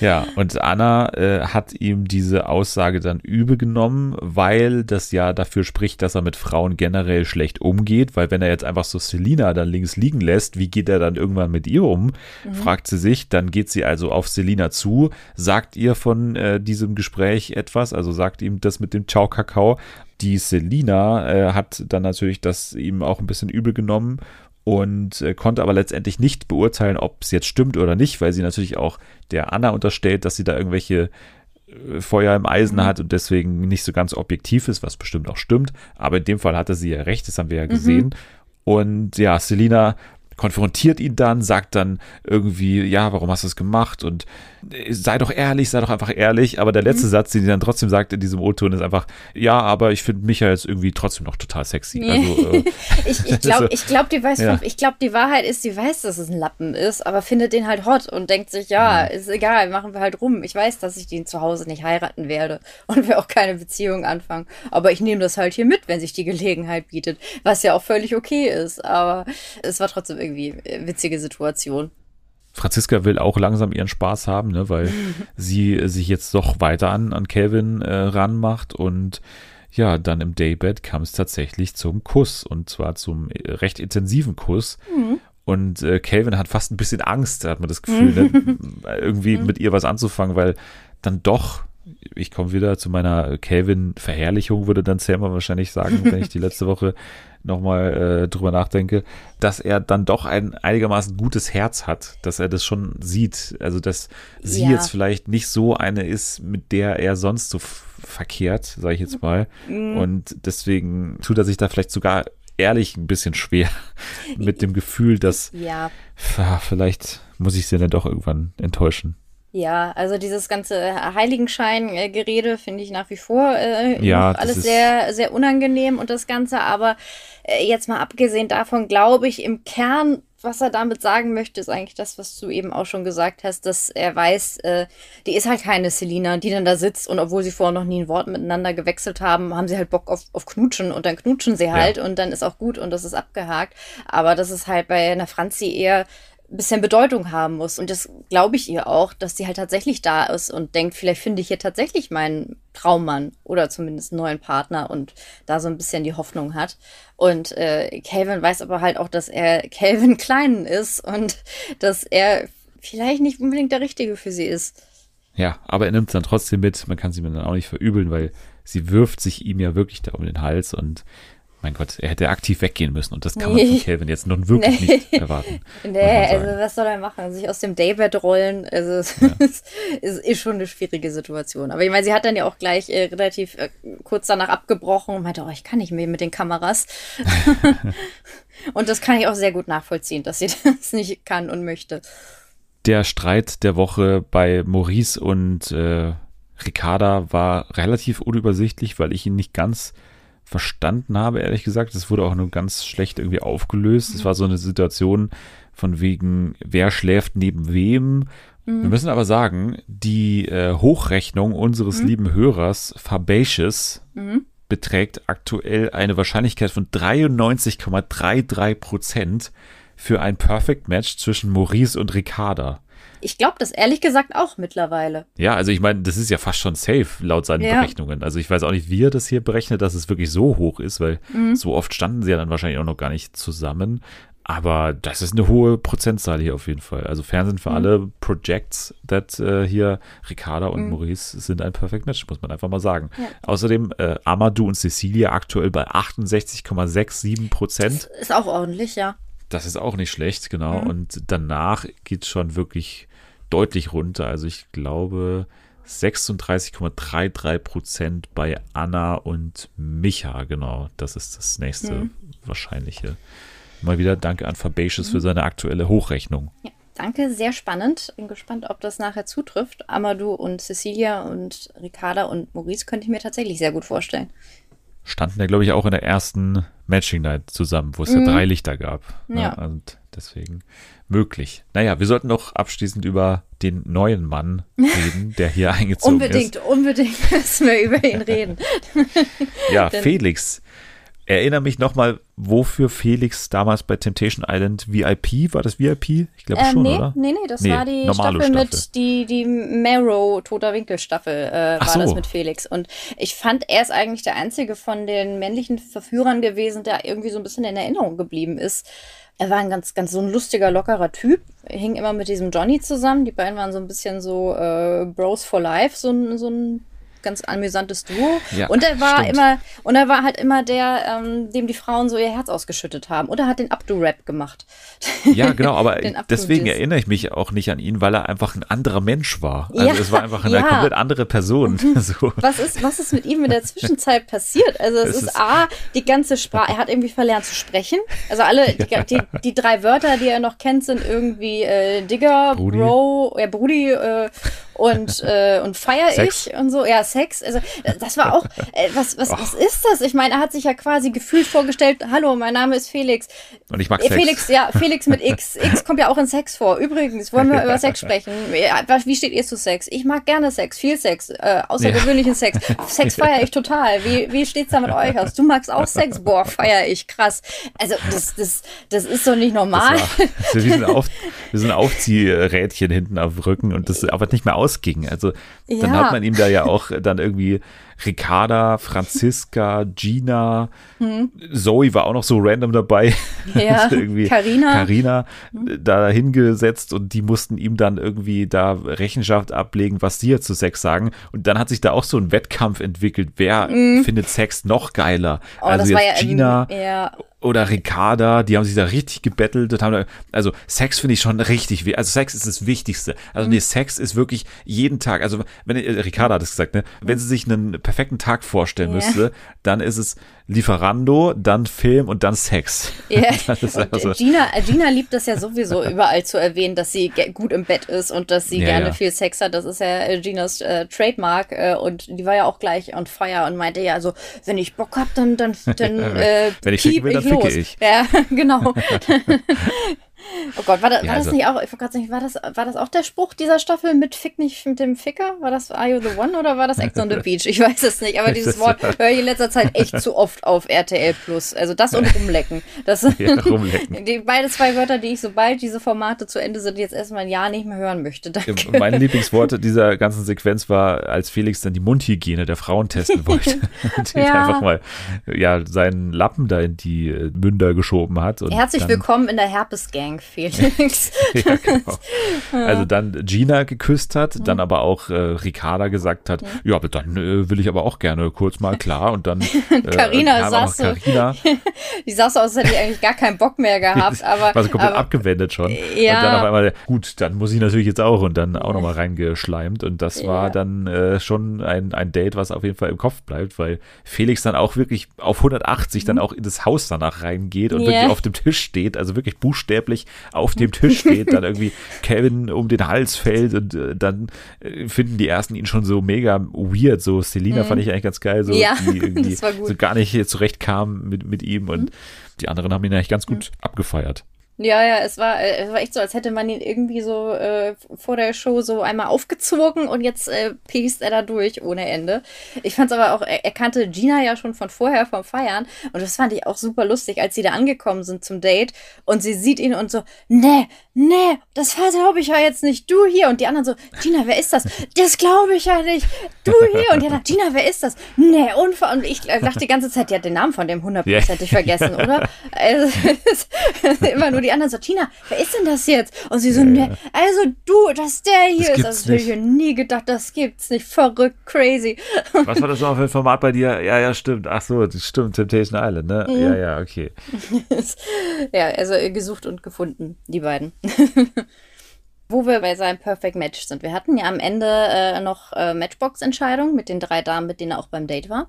Ja, und Anna äh, hat ihm diese Aussage dann übel genommen, weil das ja dafür spricht, dass er mit Frauen generell schlecht umgeht, weil wenn er jetzt einfach so Selina dann links liegen lässt, wie geht er dann irgendwann mit ihr um? Fragt sie sich, dann geht sie also auf Selina zu, sagt ihr von äh, diesem Gespräch etwas, also sagt ihm das mit dem Ciao Kakao. Die Selina äh, hat dann natürlich das ihm auch ein bisschen übel genommen und äh, konnte aber letztendlich nicht beurteilen, ob es jetzt stimmt oder nicht, weil sie natürlich auch der Anna unterstellt, dass sie da irgendwelche äh, Feuer im Eisen hat und deswegen nicht so ganz objektiv ist, was bestimmt auch stimmt. Aber in dem Fall hatte sie ja recht, das haben wir ja gesehen. Und ja, Selina konfrontiert ihn dann, sagt dann irgendwie, ja, warum hast du das gemacht? Und äh, sei doch ehrlich, sei doch einfach ehrlich. Aber der letzte Satz, den sie dann trotzdem sagt in diesem O-Ton, ist einfach, ja, aber ich finde Micha jetzt irgendwie trotzdem noch total sexy. Also, äh, Ich, ich glaube, So. ich glaub, die weiß, Ja. ich glaube, die Wahrheit ist, die weiß, dass es ein Lappen ist, aber findet den halt hot und denkt sich, ja, ist egal, machen wir halt rum. Ich weiß, dass ich den zu Hause nicht heiraten werde und wir auch keine Beziehung anfangen. Aber ich nehme das halt hier mit, wenn sich die Gelegenheit bietet, was ja auch völlig okay ist. Aber es war trotzdem irgendwie äh, witzige Situation. Franziska will auch langsam ihren Spaß haben, ne, weil sie sich jetzt doch weiter an, an Calvin äh, ranmacht und ja, dann im Daybed kam es tatsächlich zum Kuss und zwar zum äh, recht intensiven Kuss. Und äh, Calvin hat fast ein bisschen Angst, hat man das Gefühl, ne, irgendwie mit ihr was anzufangen, weil dann doch, ich komme wieder zu meiner Calvin-Verherrlichung, würde dann Selma wahrscheinlich sagen, wenn ich die letzte Woche nochmal äh, drüber nachdenke, dass er dann doch ein einigermaßen gutes Herz hat, dass er das schon sieht. Also, dass sie Ja. jetzt vielleicht nicht so eine ist, mit der er sonst so verkehrt, sage ich jetzt mal. Und deswegen tut er sich da vielleicht sogar ehrlich ein bisschen schwer mit dem Gefühl, dass Ja. vielleicht muss ich sie dann doch irgendwann enttäuschen. Ja, also dieses ganze Heiligenschein-Gerede finde ich nach wie vor äh, Ja, alles sehr, sehr unangenehm und das Ganze, aber äh, jetzt mal abgesehen davon, glaube ich, im Kern, was er damit sagen möchte, ist eigentlich das, was du eben auch schon gesagt hast, dass er weiß, äh, die ist halt keine Selina, die dann da sitzt und obwohl sie vorher noch nie ein Wort miteinander gewechselt haben, haben sie halt Bock auf, auf Knutschen und dann knutschen sie halt und dann ist auch gut und das ist abgehakt. Aber das ist halt bei einer Franzi eher bisschen Bedeutung haben muss. Und das glaube ich ihr auch, dass sie halt tatsächlich da ist und denkt, vielleicht finde ich hier tatsächlich meinen Traummann oder zumindest einen neuen Partner und da so ein bisschen die Hoffnung hat. Und äh, Calvin weiß aber halt auch, dass er Calvin Kleinen ist und dass er vielleicht nicht unbedingt der Richtige für sie ist. Ja, aber er nimmt es dann trotzdem mit. Man kann sie mir dann auch nicht verübeln, weil sie wirft sich ihm ja wirklich da um den Hals und mein Gott, er hätte aktiv weggehen müssen und das kann man von. Calvin jetzt nun wirklich Nee. nicht erwarten. Nee, also was soll er machen? Sich aus dem Daybed rollen, also es ist, ist, ist schon eine schwierige Situation. Aber ich meine, sie hat dann ja auch gleich äh, relativ äh, kurz danach abgebrochen und meinte, oh, ich kann nicht mehr mit den Kameras. und das kann ich auch sehr gut nachvollziehen, dass sie das nicht kann und möchte. Der Streit der Woche bei Maurice und äh, Ricarda war relativ unübersichtlich, weil ich ihn nicht ganz verstanden habe, ehrlich gesagt. Es wurde auch nur ganz schlecht irgendwie aufgelöst. Es war so eine Situation von wegen, wer schläft neben wem. Wir müssen aber sagen, die äh, Hochrechnung unseres lieben Hörers Fabacious beträgt aktuell eine Wahrscheinlichkeit von 93,33 Prozent für ein Perfect Match zwischen Maurice und Ricarda. Ich glaube das ehrlich gesagt auch mittlerweile. Ja, also ich meine, das ist ja fast schon safe laut seinen Ja. Berechnungen. Also ich weiß auch nicht, wie er das hier berechnet, dass es wirklich so hoch ist, weil so oft standen sie ja dann wahrscheinlich auch noch gar nicht zusammen. Aber das ist eine hohe Prozentzahl hier auf jeden Fall. Also Fernsehen für alle projects that äh, hier Ricarda und Maurice sind ein Perfect Match, muss man einfach mal sagen. Außerdem äh, Amadou und Cecilia aktuell bei 68,67 Prozent. Ist auch ordentlich, ja. Das ist auch nicht schlecht, genau. Und danach geht schon wirklich deutlich runter. Also ich glaube 36,33 Prozent bei Anna und Micha, genau. Das ist das nächste wahrscheinliche. Mal wieder danke an Fabacious für seine aktuelle Hochrechnung. Ja, danke, sehr spannend. Bin gespannt, ob das nachher zutrifft. Amadou und Cecilia und Ricarda und Maurice könnte ich mir tatsächlich sehr gut vorstellen. Standen ja, glaube ich, auch in der ersten Matching Night zusammen, wo es ja drei Lichter gab. Ne? Ja. Und Deswegen möglich. Naja, wir sollten noch abschließend über den neuen Mann reden, der hier eingezogen Unbedingt, ist. unbedingt müssen wir über ihn reden. Ja, Denn- Felix. Erinnere mich nochmal, wofür Felix damals bei Temptation Island VIP, war das VIP? Ich glaube Ähm, schon, nee, oder? nee, nee, das Nee, war die Staffel, Staffel. mit, die, die Marrow Toter Winkel Staffel äh, war das so. mit Felix. Und ich fand, er ist eigentlich der einzige von den männlichen Verführern gewesen, der irgendwie so ein bisschen in Erinnerung geblieben ist. Er war ein ganz, ganz so ein lustiger, lockerer Typ. Er hing immer mit diesem Johnny zusammen. Die beiden waren so ein bisschen so äh, Bros for Life, so so ein ganz amüsantes Duo. Ja, und er war stimmt. immer, und er war halt immer der, ähm, dem die Frauen so ihr Herz ausgeschüttet haben. Oder hat den Abdu-Rap gemacht. Ja, genau, aber deswegen erinnere ich mich auch nicht an ihn, weil er einfach ein anderer Mensch war. Also Ja, es war einfach eine ja. Komplett andere Person. So. Was ist, was ist mit ihm in der Zwischenzeit passiert? Also es Es ist, ist- A, die ganze Sprache, er hat irgendwie verlernt zu sprechen. Also alle, die, die, die drei Wörter, die er noch kennt, sind irgendwie äh, Digger, Brudi. Bro, ja, Brudi äh, und, äh, und feier Sex. ich und so. Ja, Sex. Also das war auch, äh, was, was, was ist das? Ich meine, er hat sich ja quasi gefühlt vorgestellt, hallo, mein Name ist Felix. Und ich mag Äh, Sex. Felix, ja, Felix mit X. X kommt ja auch in Sex vor. Übrigens, wollen wir über Sex sprechen? Ja, Wie steht ihr zu Sex? Ich mag gerne Sex, viel Sex, äh, außergewöhnlichen Sex. Sex feiere ich total. Wie, wie steht's da mit euch aus? Du magst auch Sex? Boah, feiere ich, krass. Also, das, das, das ist doch nicht normal. Das war, das ist wie so ein, Auf, wie so ein Aufziehrädchen hinten auf dem Rücken und das aber nicht mehr ausging. Also dann Ja. hat man ihm da ja auch dann irgendwie Ricarda, Franziska, Gina, Zoe war auch noch so random dabei. Hm. Ja, irgendwie Carina. Carina da hingesetzt und die mussten ihm dann irgendwie da Rechenschaft ablegen, was sie jetzt zu Sex sagen. Und dann hat sich da auch so ein Wettkampf entwickelt. Wer findet Sex noch geiler? Hm. Oh, also das jetzt war ja, Gina ja, oder Ricarda, die haben sich da richtig gebettelt. und Haben da, also Sex finde ich schon richtig, also Sex ist das Wichtigste. Also nee, Sex ist wirklich jeden Tag, also wenn, äh, Ricarda hat es gesagt, ne, wenn sie sich einen perfekten Tag vorstellen Ja. müsste, dann ist es Lieferando, dann Film und dann Sex. Einfach so. und Gina, Gina liebt das ja sowieso überall zu erwähnen, dass sie gut im Bett ist und dass sie Ja, gerne ja. viel Sex hat. Das ist ja äh, Ginas äh, Trademark äh, und die war ja auch gleich on fire und meinte ja so, wenn ich Bock hab, dann dann dann äh, Wenn ich ficken will, dann ficke los. ich. Ja, genau. Oh Gott, war, da, war Ja, das also- nicht auch, ich gerade sagen, war das, war das auch der Spruch dieser Staffel mit Fick nicht mit dem Ficker? War das Are You the One oder war das Ex on the Beach? Ich weiß es nicht, aber dieses Wort höre ich in letzter Zeit echt zu oft auf RTL Plus. Also das und rumlecken. Das Ja, rumlecken. Die, beide zwei Wörter, die ich, sobald diese Formate zu Ende sind, jetzt erstmal ein Jahr nicht mehr hören möchte. Danke. Mein Lieblingswort dieser ganzen Sequenz war, als Felix dann die Mundhygiene der Frauen testen wollte. und Ja. einfach mal ja, seinen Lappen da in die äh, Münder geschoben hat. Und Herzlich dann, willkommen in der Herpes-Gang, Felix. Ja, genau. Also dann Gina geküsst hat, dann aber auch äh, Ricarda gesagt hat, ja, aber dann äh, will ich aber auch gerne kurz mal klar und dann äh, wir noch saß so- Carina, Die sah so aus, als hätte ich eigentlich gar keinen Bock mehr gehabt, aber. war so komplett aber abgewendet schon. Ja. Und dann auf einmal, gut, dann muss ich natürlich jetzt auch und dann auch nochmal reingeschleimt und das war Ja. dann äh, schon ein, ein Date, was auf jeden Fall im Kopf bleibt, weil Felix dann auch wirklich auf 180 dann auch in das Haus danach reingeht und Mhm. Ja. wirklich auf dem Tisch steht, also wirklich buchstäblich auf dem Tisch steht, dann irgendwie Kevin um den Hals fällt und äh, dann äh, finden die ersten ihn schon so mega weird, so Selina fand ich eigentlich ganz geil, so Mhm. Ja, die irgendwie. Mhm. so gar nicht zurechtkam mit, mit ihm und die anderen haben ihn eigentlich ganz gut abgefeiert. Ja, ja, es war, äh, es war echt so, als hätte man ihn irgendwie so äh, vor der Show so einmal aufgezogen und jetzt äh, piekst er da durch ohne Ende. Ich fand's aber auch, er, er kannte Gina ja schon von vorher vom Feiern und das fand ich auch super lustig, als sie da angekommen sind zum Date und sie sieht ihn und so, nee, nee, das glaube ich ja jetzt nicht, du hier und die anderen so, Gina, wer ist das? Das glaube ich ja nicht, du hier und die anderen, Gina, wer ist das? Nee, Unfall und ich äh, dachte die ganze Zeit, die hat den Namen von dem hundertprozentig vergessen, oder? Also, immer nur die anderen so, Tina, wer ist denn das jetzt? Und sie so, nee, also du, dass der hier Das ist. Also, hätte ich ja nie gedacht, das gibt's nicht. Verrückt, crazy. Was war das noch für ein Format bei dir? Ja, ja, stimmt. Ach so, das stimmt. Temptation Island, ne? Mhm. Ja, ja, okay. ja, also gesucht und gefunden, die beiden. Wo wir bei seinem Perfect Match sind. Wir hatten ja am Ende äh, noch äh, Matchbox-Entscheidung mit den drei Damen, mit denen er auch beim Date war.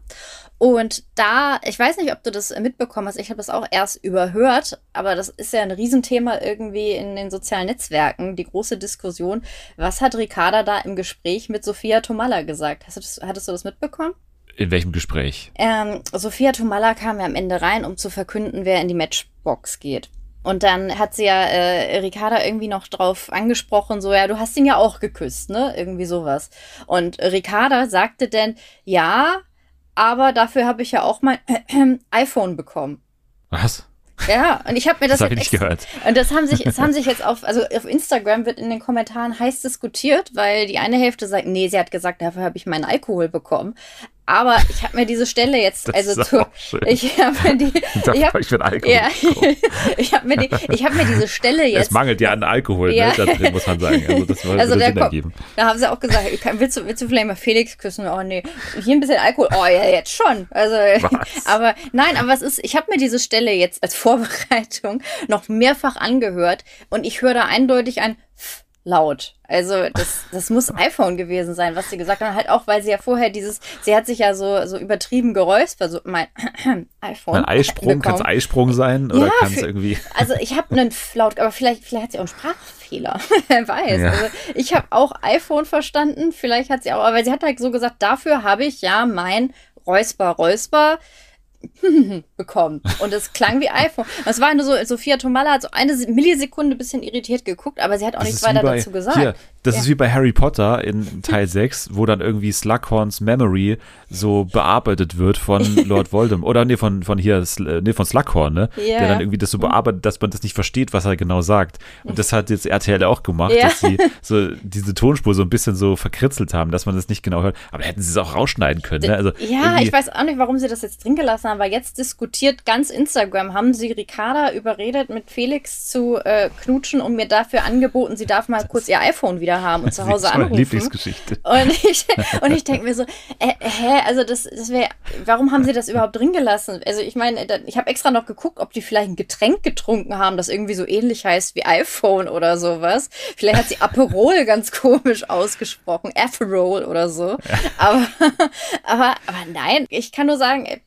Und da, ich weiß nicht, ob du das mitbekommen hast, ich habe das auch erst überhört, aber das ist ja ein Riesenthema irgendwie in den sozialen Netzwerken, die große Diskussion. Was hat Ricarda da im Gespräch mit Sophia Tomalla gesagt? Hast du das, hattest du das mitbekommen? In welchem Gespräch? Ähm, Sophia Tomalla kam ja am Ende rein, um zu verkünden, wer in die Matchbox geht. Und dann hat sie ja äh, Ricarda irgendwie noch drauf angesprochen, so, ja, du hast ihn ja auch geküsst, ne? Irgendwie sowas. Und Ricarda sagte dann, ja, aber dafür habe ich ja auch mein iPhone bekommen. Was? Ja, und ich habe mir das, Das jetzt nicht gehört. und das haben sich, das haben sich jetzt auf, also auf Instagram wird in den Kommentaren heiß diskutiert, weil die eine Hälfte sagt, nee, sie hat gesagt, dafür habe ich meinen Alkohol bekommen. Aber ich habe mir diese Stelle jetzt, Das also zu, ich habe mir die, ich habe ich ja, ich habe mir die, ich habe mir diese Stelle Es jetzt mangelt ja an Alkohol, Ja. ne? Da drin muss man sagen. Also das Also der Sinn ergeben. da haben sie auch gesagt, kann- willst du, willst du vielleicht mal Felix küssen? Oh nee, hier ein bisschen Alkohol. Oh ja, jetzt schon. Also, Was? aber nein, aber es ist, ich habe mir diese Stelle jetzt als Vorbereitung noch mehrfach angehört und ich höre da eindeutig ein F laut. Also das, das muss iPhone gewesen sein, was sie gesagt haben. Halt auch, weil sie ja vorher dieses, sie hat sich ja so, so übertrieben geräuspert, so mein iPhone. Ein Eisprung, kann es. Eisprung sein oder Ja, kann es irgendwie. Also ich habe einen laut, aber vielleicht, vielleicht hat sie auch einen Sprachfehler. Wer weiß. Ja. Also ich habe auch iPhone verstanden. Vielleicht hat sie auch, aber sie hat halt so gesagt, dafür habe ich ja mein Räusper, Räusper bekommen. Und es klang wie iPhone. Es war nur so, Sophia Tomalla hat so eine Millisekunde ein bisschen irritiert geguckt, aber sie hat auch Das nichts weiter bei, dazu gesagt. Hier, das Ja. ist wie bei Harry Potter in Teil 6, wo dann irgendwie Slughorns Memory so bearbeitet wird von Lord Voldemort. Oder nee, von, von hier, nee, von Slughorn, ne? Mhm. Der dann irgendwie das so bearbeitet, dass man das nicht versteht, was er genau sagt. Und das hat jetzt RTL auch gemacht, Ja. dass sie so diese Tonspur so ein bisschen so verkritzelt haben, dass man das nicht genau hört. Aber hätten sie es auch rausschneiden können, ne? Also Ja, ich weiß auch nicht, warum sie das jetzt drin gelassen haben, weil jetzt diskutiert ganz Instagram, haben sie Ricarda überredet, mit Felix zu äh, knutschen und mir dafür angeboten, sie darf mal kurz ihr iPhone wieder haben und zu Hause anrufen. Lieblingsgeschichte. Und ich, und ich denke mir so, äh, hä, also das, das wäre, warum haben sie das überhaupt drin gelassen? Also ich meine, ich habe extra noch geguckt, ob die vielleicht ein Getränk getrunken haben, das irgendwie so ähnlich heißt wie iPhone oder sowas. Vielleicht hat sie Aperol ganz komisch ausgesprochen, Aperol oder so. Aber, aber, aber nein, ich kann nur sagen, äh,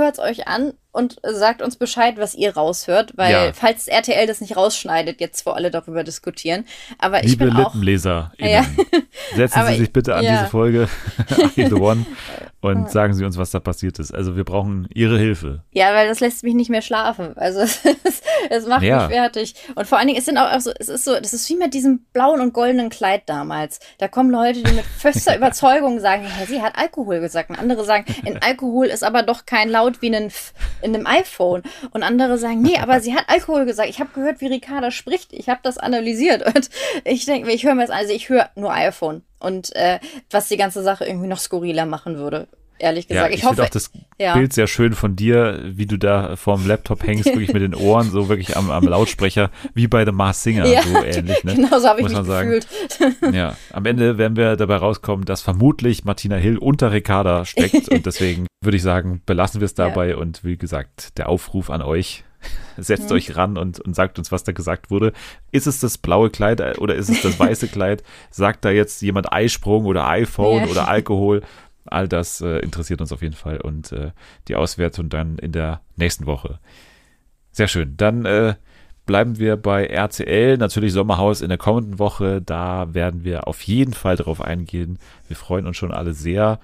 bitte hört's euch an und sagt uns Bescheid, was ihr raushört, weil Ja. falls RTL das nicht rausschneidet, jetzt wo alle darüber diskutieren. Aber ich Liebe bin auch Lippenleser, Ja. setzen Sie sich ich- bitte an ja. diese Folge the One und sagen Sie uns, was da passiert ist. Also wir brauchen Ihre Hilfe. Ja, weil das lässt mich nicht mehr schlafen. Also es, es macht mich fertig. Und vor allen Dingen, es sind auch, auch so, es ist so, das ist wie mit diesem blauen und goldenen Kleid damals. Da kommen Leute, die mit fester Überzeugung sagen, Hä, sie hat Alkohol gesagt. Und andere sagen, in Alkohol ist aber doch kein Laut wie ein F in einem iPhone. Und andere sagen, nee, aber sie hat Alkohol gesagt. Ich habe gehört, wie Ricarda spricht. Ich habe das analysiert. Und ich denke mir, ich höre mir das. Also ich höre nur iPhone. Und äh, was die ganze Sache irgendwie noch skurriler machen würde. Ehrlich Ja, gesagt. ich, ich finde hoffe, auch das ja. Bild sehr schön von dir, wie du da vorm Laptop hängst, wirklich mit den Ohren, so wirklich am, am Lautsprecher, wie bei The Mars Singer, Ja, so ähnlich, ne? Genau so habe ich Muss mich man sagen. gefühlt. Ja, am Ende werden wir dabei rauskommen, dass vermutlich Martina Hill unter Ricarda steckt und deswegen würde ich sagen, belassen wir es dabei und wie gesagt, der Aufruf an euch, setzt Mhm. euch ran und, und sagt uns, was da gesagt wurde. Ist es das blaue Kleid äh, oder ist es das weiße Kleid? Sagt da jetzt jemand Eisprung oder iPhone Ja. oder Alkohol? All das äh, interessiert uns auf jeden Fall und äh, die Auswertung dann in der nächsten Woche. Sehr schön. Dann äh, bleiben wir bei RCL, natürlich Sommerhaus in der kommenden Woche. Da werden wir auf jeden Fall drauf eingehen. Wir freuen uns schon alle sehr.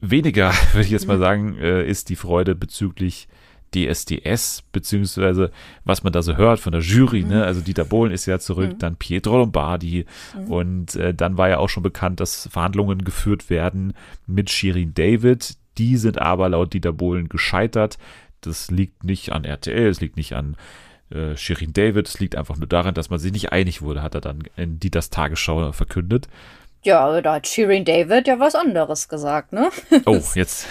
Weniger, würde ich jetzt mal sagen, äh, ist die Freude bezüglich DSDS, beziehungsweise was man da so hört von der Jury, ne? Also Dieter Bohlen ist ja zurück, dann Pietro Lombardi und äh, dann war ja auch schon bekannt, dass Verhandlungen geführt werden mit Shirin David. Die sind aber laut Dieter Bohlen gescheitert. Das liegt nicht an RTL, es liegt nicht an äh, Shirin David, es liegt einfach nur daran, dass man sich nicht einig wurde, hat er dann in Dieters Tagesschau verkündet. Ja, da hat Shirin David ja was anderes gesagt, ne? Oh, jetzt.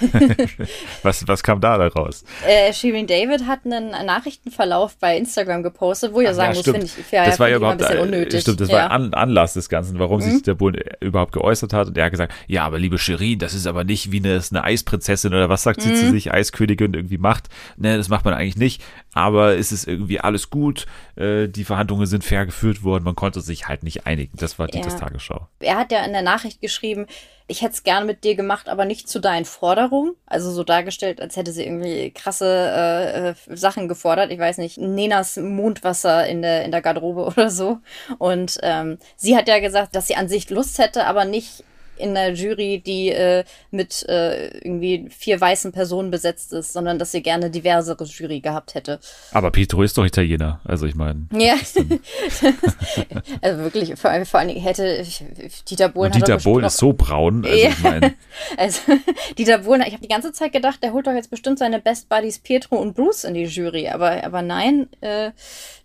was, was kam da daraus? Äh, Shirin David hat einen Nachrichtenverlauf bei Instagram gepostet, wo ihr Ach sagen ja, muss, finde ich, ja, das war ja immer ein überhaupt, bisschen äh, unnötig. stimmt, das ja. Mhm. war An Anlass des Ganzen, warum sich der Bund überhaupt geäußert hat. Und er hat gesagt, ja, aber liebe Shirin, das ist aber nicht wie eine, eine Eisprinzessin oder was sagt sie Mhm. zu sich, Eiskönigin irgendwie macht. Ne, das macht man eigentlich nicht. Aber es ist irgendwie alles gut. Äh, die Verhandlungen sind fair geführt worden. Man konnte sich halt nicht einigen. Das war Dieters Ja. Tagesschau. Er hat ja in der Nachricht geschrieben, ich hätte es gern mit dir gemacht, aber nicht zu deinen Forderungen. Also so dargestellt, als hätte sie irgendwie krasse äh, äh, Sachen gefordert. Ich weiß nicht, Nenas Mondwasser in der, in der Garderobe oder so. Und ähm, sie hat ja gesagt, dass sie an sich Lust hätte, aber nicht in einer Jury, die äh, mit äh, irgendwie vier weißen Personen besetzt ist, sondern dass sie gerne diversere Jury gehabt hätte. Aber Pietro ist doch Italiener. Also ich meine. Ja, also wirklich, vor, allem- vor allen Dingen hätte Dieter Bohlen Dieter Bohlen ist so braun. Also Ja. ich meine, Also, Dieter Bohlen, ich habe die ganze Zeit gedacht, der holt doch jetzt bestimmt seine Best Buddies Pietro und Bruce in die Jury. Aber, aber nein, äh,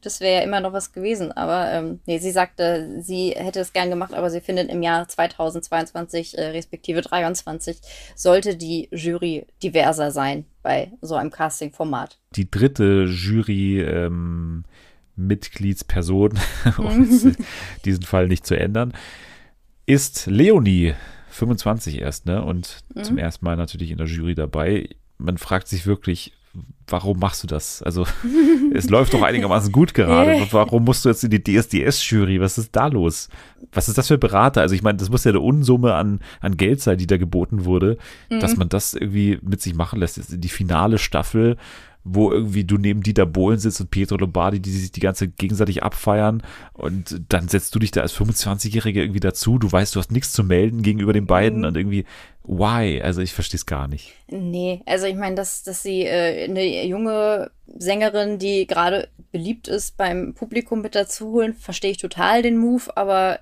das wäre ja immer noch was gewesen. Aber ähm, nee, sie sagte, sie hätte es gern gemacht, aber sie findet im Jahr 2022 äh, respektive 23 sollte die Jury diverser sein bei so einem Casting-Format. die dritte Jury ähm, Mitgliedsperson, um jetzt diesen Fall nicht zu ändern, ist Leonie, 25 erst, ne? Und zum ersten Mal natürlich in der Jury dabei. Man fragt sich wirklich, warum machst du das? Also, es läuft doch einigermaßen gut gerade. Warum musst du jetzt in die DSDS-Jury? Was ist da los? Was ist das für Berater? Also, ich meine, das muss ja eine Unsumme an, an Geld sein, die da geboten wurde, dass man das irgendwie mit sich machen lässt. Das ist die finale Staffel, wo irgendwie du neben Dieter Bohlen sitzt und Pietro Lombardi, die sich die ganze gegenseitig abfeiern und dann setzt du dich da als 25-Jähriger irgendwie dazu. Du weißt, du hast nichts zu melden gegenüber den beiden und irgendwie, why? Also, ich verstehe es gar nicht. Nee, also ich meine, dass, dass sie äh, eine junge Sängerin, die gerade beliebt ist, beim Publikum mit dazu holen, verstehe ich total den Move, aber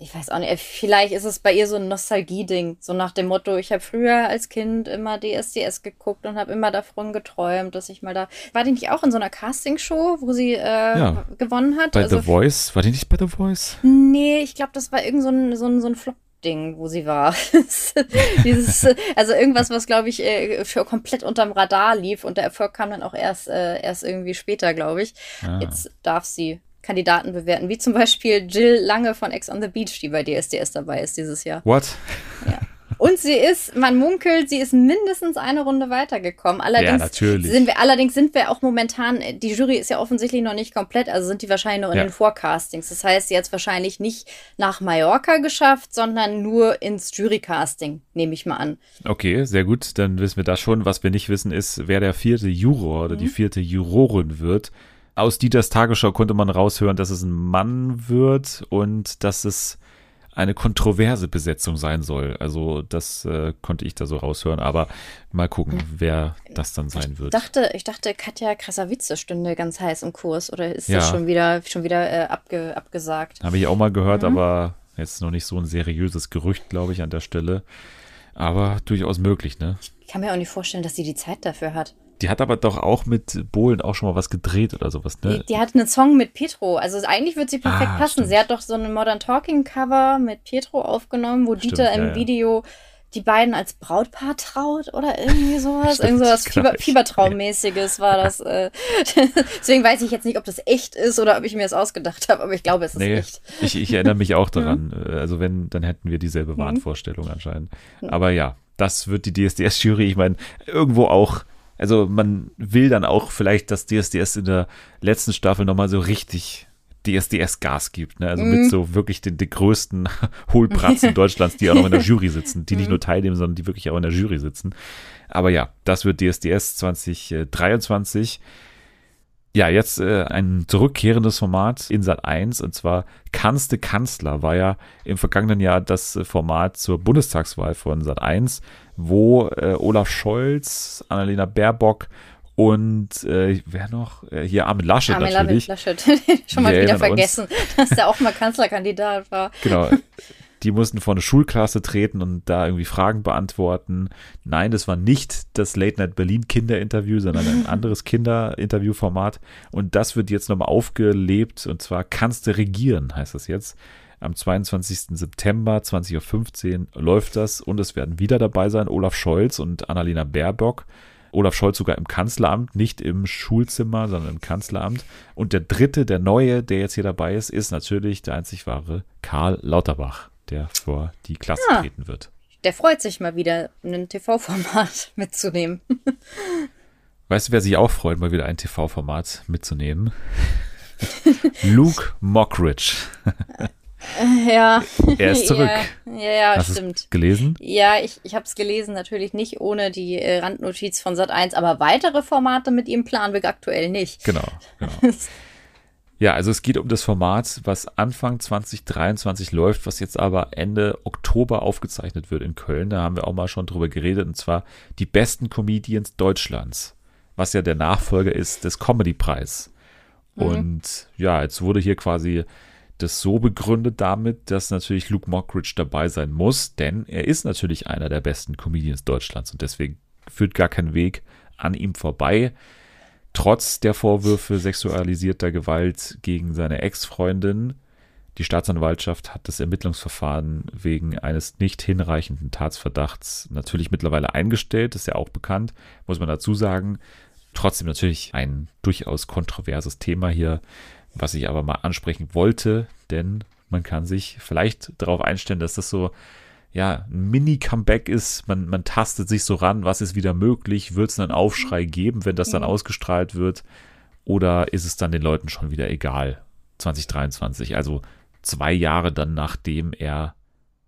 ich weiß auch nicht, vielleicht ist es bei ihr so ein Nostalgie-Ding, so nach dem Motto, ich habe früher als Kind immer DSDS geguckt und habe immer davon geträumt, dass ich mal da. War die nicht auch in so einer Castingshow, wo sie äh, Ja. gewonnen hat? Bei also, The Voice, war die nicht bei The Voice? Nee, ich glaube, das war irgend so ein, so ein, so ein Flop-Ding, wo sie war. Dieses, also irgendwas, was, glaube ich, äh, für komplett unterm Radar lief und der Erfolg kam dann auch erst, äh, erst irgendwie später, glaube ich. Ah. Jetzt darf sie Kandidaten bewerten, wie zum Beispiel Jill Lange von Ex on the Beach, die bei DSDS dabei ist dieses Jahr. What? Und sie ist, man munkelt, sie ist mindestens eine Runde weitergekommen. Allerdings natürlich. sind wir, allerdings sind wir auch momentan, die Jury ist ja offensichtlich noch nicht komplett, also sind die wahrscheinlich noch in Ja. den Vorcastings. Das heißt, sie hat es wahrscheinlich nicht nach Mallorca geschafft, sondern nur ins Jurycasting, nehme ich mal an. Okay, sehr gut. Dann wissen wir das schon. Was wir nicht wissen, ist, wer der vierte Juror oder die vierte Jurorin wird. Aus Dieters Tagesschau konnte man raushören, dass es ein Mann wird und dass es eine kontroverse Besetzung sein soll. Also das äh, konnte ich da so raushören. Aber mal gucken, wer das dann sein wird. Ich dachte, ich dachte, Katja Krasavice stünde ganz heiß im Kurs oder ist Ja. das schon wieder, schon wieder äh, abge, abgesagt? Habe ich auch mal gehört, aber jetzt noch nicht so ein seriöses Gerücht, glaube ich, an der Stelle. Aber durchaus möglich, ne? Ich kann mir auch nicht vorstellen, dass sie die Zeit dafür hat. Die hat aber doch auch mit Bohlen auch schon mal was gedreht oder sowas, ne? Die, die hat einen Song mit Pietro. Also eigentlich wird sie perfekt Ah, passen. stimmt. Sie hat doch so eine Modern Talking Cover mit Pietro aufgenommen, wo Stimmt, Dieter im ja, ja. Video die beiden als Brautpaar traut oder irgendwie sowas. Stimmt, Irgend sowas Fieber. Fiebertraummäßiges war das. Äh. Deswegen weiß ich jetzt nicht, ob das echt ist oder ob ich mir das ausgedacht habe, aber ich glaube, es ist Nee, echt. ich, ich erinnere mich auch daran. Also wenn, dann hätten wir dieselbe Wahnvorstellung anscheinend. Aber ja, das wird die DSDS-Jury. Ich meine, irgendwo auch, also man will dann auch vielleicht, dass DSDS in der letzten Staffel nochmal so richtig DSDS-Gas gibt. Ne? Also mit so wirklich den, den größten Hohlbratzen Deutschlands, die auch noch in der Jury sitzen. Die nicht nur teilnehmen, sondern die wirklich auch in der Jury sitzen. Aber ja, das wird DSDS 2023. Ja, jetzt äh, ein zurückkehrendes Format in Sat 1 und zwar Kannste Kanzler war ja im vergangenen Jahr das äh, Format zur Bundestagswahl von Sat 1, wo äh, Olaf Scholz, Annalena Baerbock und äh, wer noch? Äh, hier Armin Laschet Armin natürlich. Laschet, schon mal wieder erinnern uns. vergessen, dass der auch mal Kanzlerkandidat war. Genau. Die mussten vor eine Schulklasse treten und da irgendwie Fragen beantworten. Nein, das war nicht das Late Night Berlin Kinderinterview, sondern ein anderes Kinderinterviewformat. Und das wird jetzt nochmal aufgelebt und zwar Kannst du regieren, heißt das jetzt. Am 22. September, 20.15 Uhr läuft das und es werden wieder dabei sein Olaf Scholz und Annalena Baerbock. Olaf Scholz sogar im Kanzleramt, nicht im Schulzimmer, sondern im Kanzleramt. Und der dritte, der neue, der jetzt hier dabei ist, ist natürlich der einzig wahre Karl Lauterbach, der vor die Klasse Ah. treten wird. Der freut sich mal wieder, ein TV-Format mitzunehmen. Weißt du, wer sich auch freut, mal wieder ein TV-Format mitzunehmen? Luke Mockridge. Ja. Er ist zurück. Ja, ja, ja Hast stimmt. es gelesen? Ja, ich, ich habe es gelesen, natürlich nicht ohne die äh, Randnotiz von Sat1, aber weitere Formate mit ihm planen wir aktuell nicht. Genau. genau. Ja, also es geht um das Format, was Anfang 2023 läuft, was jetzt aber Ende Oktober aufgezeichnet wird in Köln. Da haben wir auch mal schon drüber geredet, und zwar die besten Comedians Deutschlands, was ja der Nachfolger ist des Comedy-Preis. Mhm. Und ja, jetzt wurde hier quasi das so begründet damit, dass natürlich Luke Mockridge dabei sein muss, denn er ist natürlich einer der besten Comedians Deutschlands und deswegen führt gar kein Weg an ihm vorbei. Trotz der Vorwürfe sexualisierter Gewalt gegen seine Ex-Freundin. Die Staatsanwaltschaft hat das Ermittlungsverfahren wegen eines nicht hinreichenden Tatsverdachts natürlich mittlerweile eingestellt, ist ja auch bekannt, muss man dazu sagen. Trotzdem natürlich ein durchaus kontroverses Thema hier, was ich aber mal ansprechen wollte, denn man kann sich vielleicht darauf einstellen, dass das so ja, ein Mini-Comeback ist, man, man tastet sich so ran, was ist wieder möglich, wird es einen Aufschrei geben, wenn das dann ausgestrahlt wird, oder ist es dann den Leuten schon wieder egal? 2023, also zwei Jahre dann, nachdem er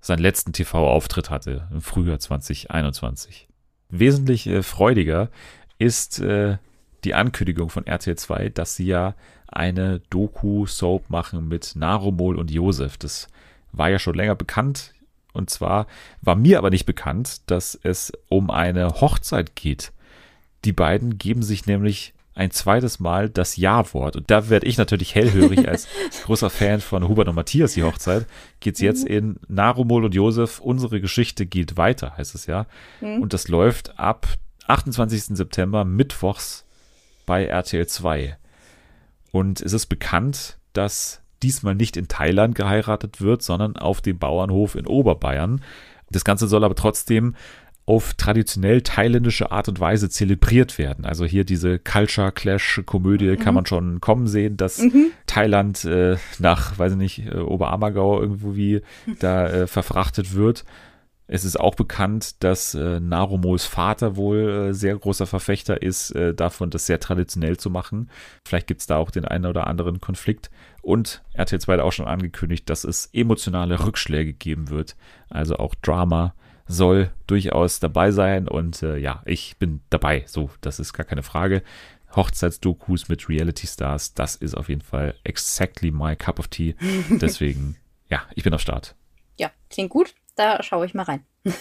seinen letzten TV-Auftritt hatte, im Frühjahr 2021. Wesentlich äh, freudiger ist äh, die Ankündigung von RTL 2, dass sie ja eine Doku-Soap machen mit Narumol und Josef. Das war ja schon länger bekannt. Und zwar war mir aber nicht bekannt, dass es um eine Hochzeit geht. Die beiden geben sich nämlich ein zweites Mal das Ja-Wort. Und da werde ich natürlich hellhörig als großer Fan von Hubert und Matthias, die Hochzeit. Geht's jetzt in Narumol und Josef, unsere Geschichte geht weiter, heißt es ja. Und das läuft ab 28. September mittwochs bei RTL 2. Und es ist bekannt, dass diesmal nicht in Thailand geheiratet wird, sondern auf dem Bauernhof in Oberbayern. Das Ganze soll aber trotzdem auf traditionell thailändische Art und Weise zelebriert werden. Also hier diese Culture Clash Komödie kann man schon kommen sehen, dass Thailand äh, nach, weiß ich nicht, äh, Oberammergau irgendwo wie da äh, verfrachtet wird. Es ist auch bekannt, dass äh, Narumols Vater wohl äh, sehr großer Verfechter ist, äh, davon das sehr traditionell zu machen. Vielleicht gibt es da auch den einen oder anderen Konflikt. Und RTL 2 hat auch schon angekündigt, dass es emotionale Rückschläge geben wird. Also auch Drama soll durchaus dabei sein. Und äh, ja, ich bin dabei. So, das ist gar keine Frage. Hochzeitsdokus mit Reality Stars, das ist auf jeden Fall exactly my cup of tea. Deswegen, ja, ich bin am Start. Ja, klingt gut. Da schaue ich mal rein.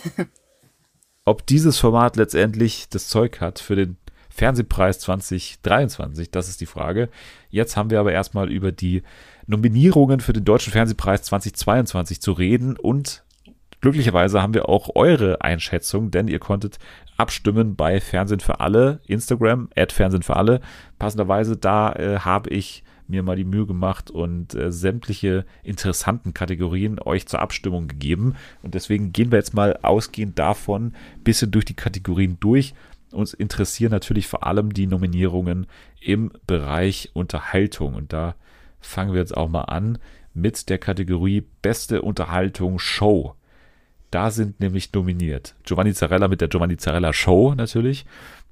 Ob dieses Format letztendlich das Zeug hat für den Fernsehpreis 2023, das ist die Frage. Jetzt haben wir aber erstmal über die Nominierungen für den Deutschen Fernsehpreis 2022 zu reden und glücklicherweise haben wir auch eure Einschätzung, denn ihr konntet abstimmen bei Fernsehen für alle, Instagram, at Fernsehen für alle. Passenderweise, da äh, habe ich mir mal die Mühe gemacht und äh, sämtliche interessanten Kategorien euch zur Abstimmung gegeben. Und deswegen gehen wir jetzt mal ausgehend davon ein bisschen durch die Kategorien durch. Uns interessieren natürlich vor allem die Nominierungen im Bereich Unterhaltung. Und da fangen wir jetzt auch mal an mit der Kategorie Beste Unterhaltung Show. Da sind nämlich nominiert Giovanni Zarella mit der Giovanni Zarella Show natürlich.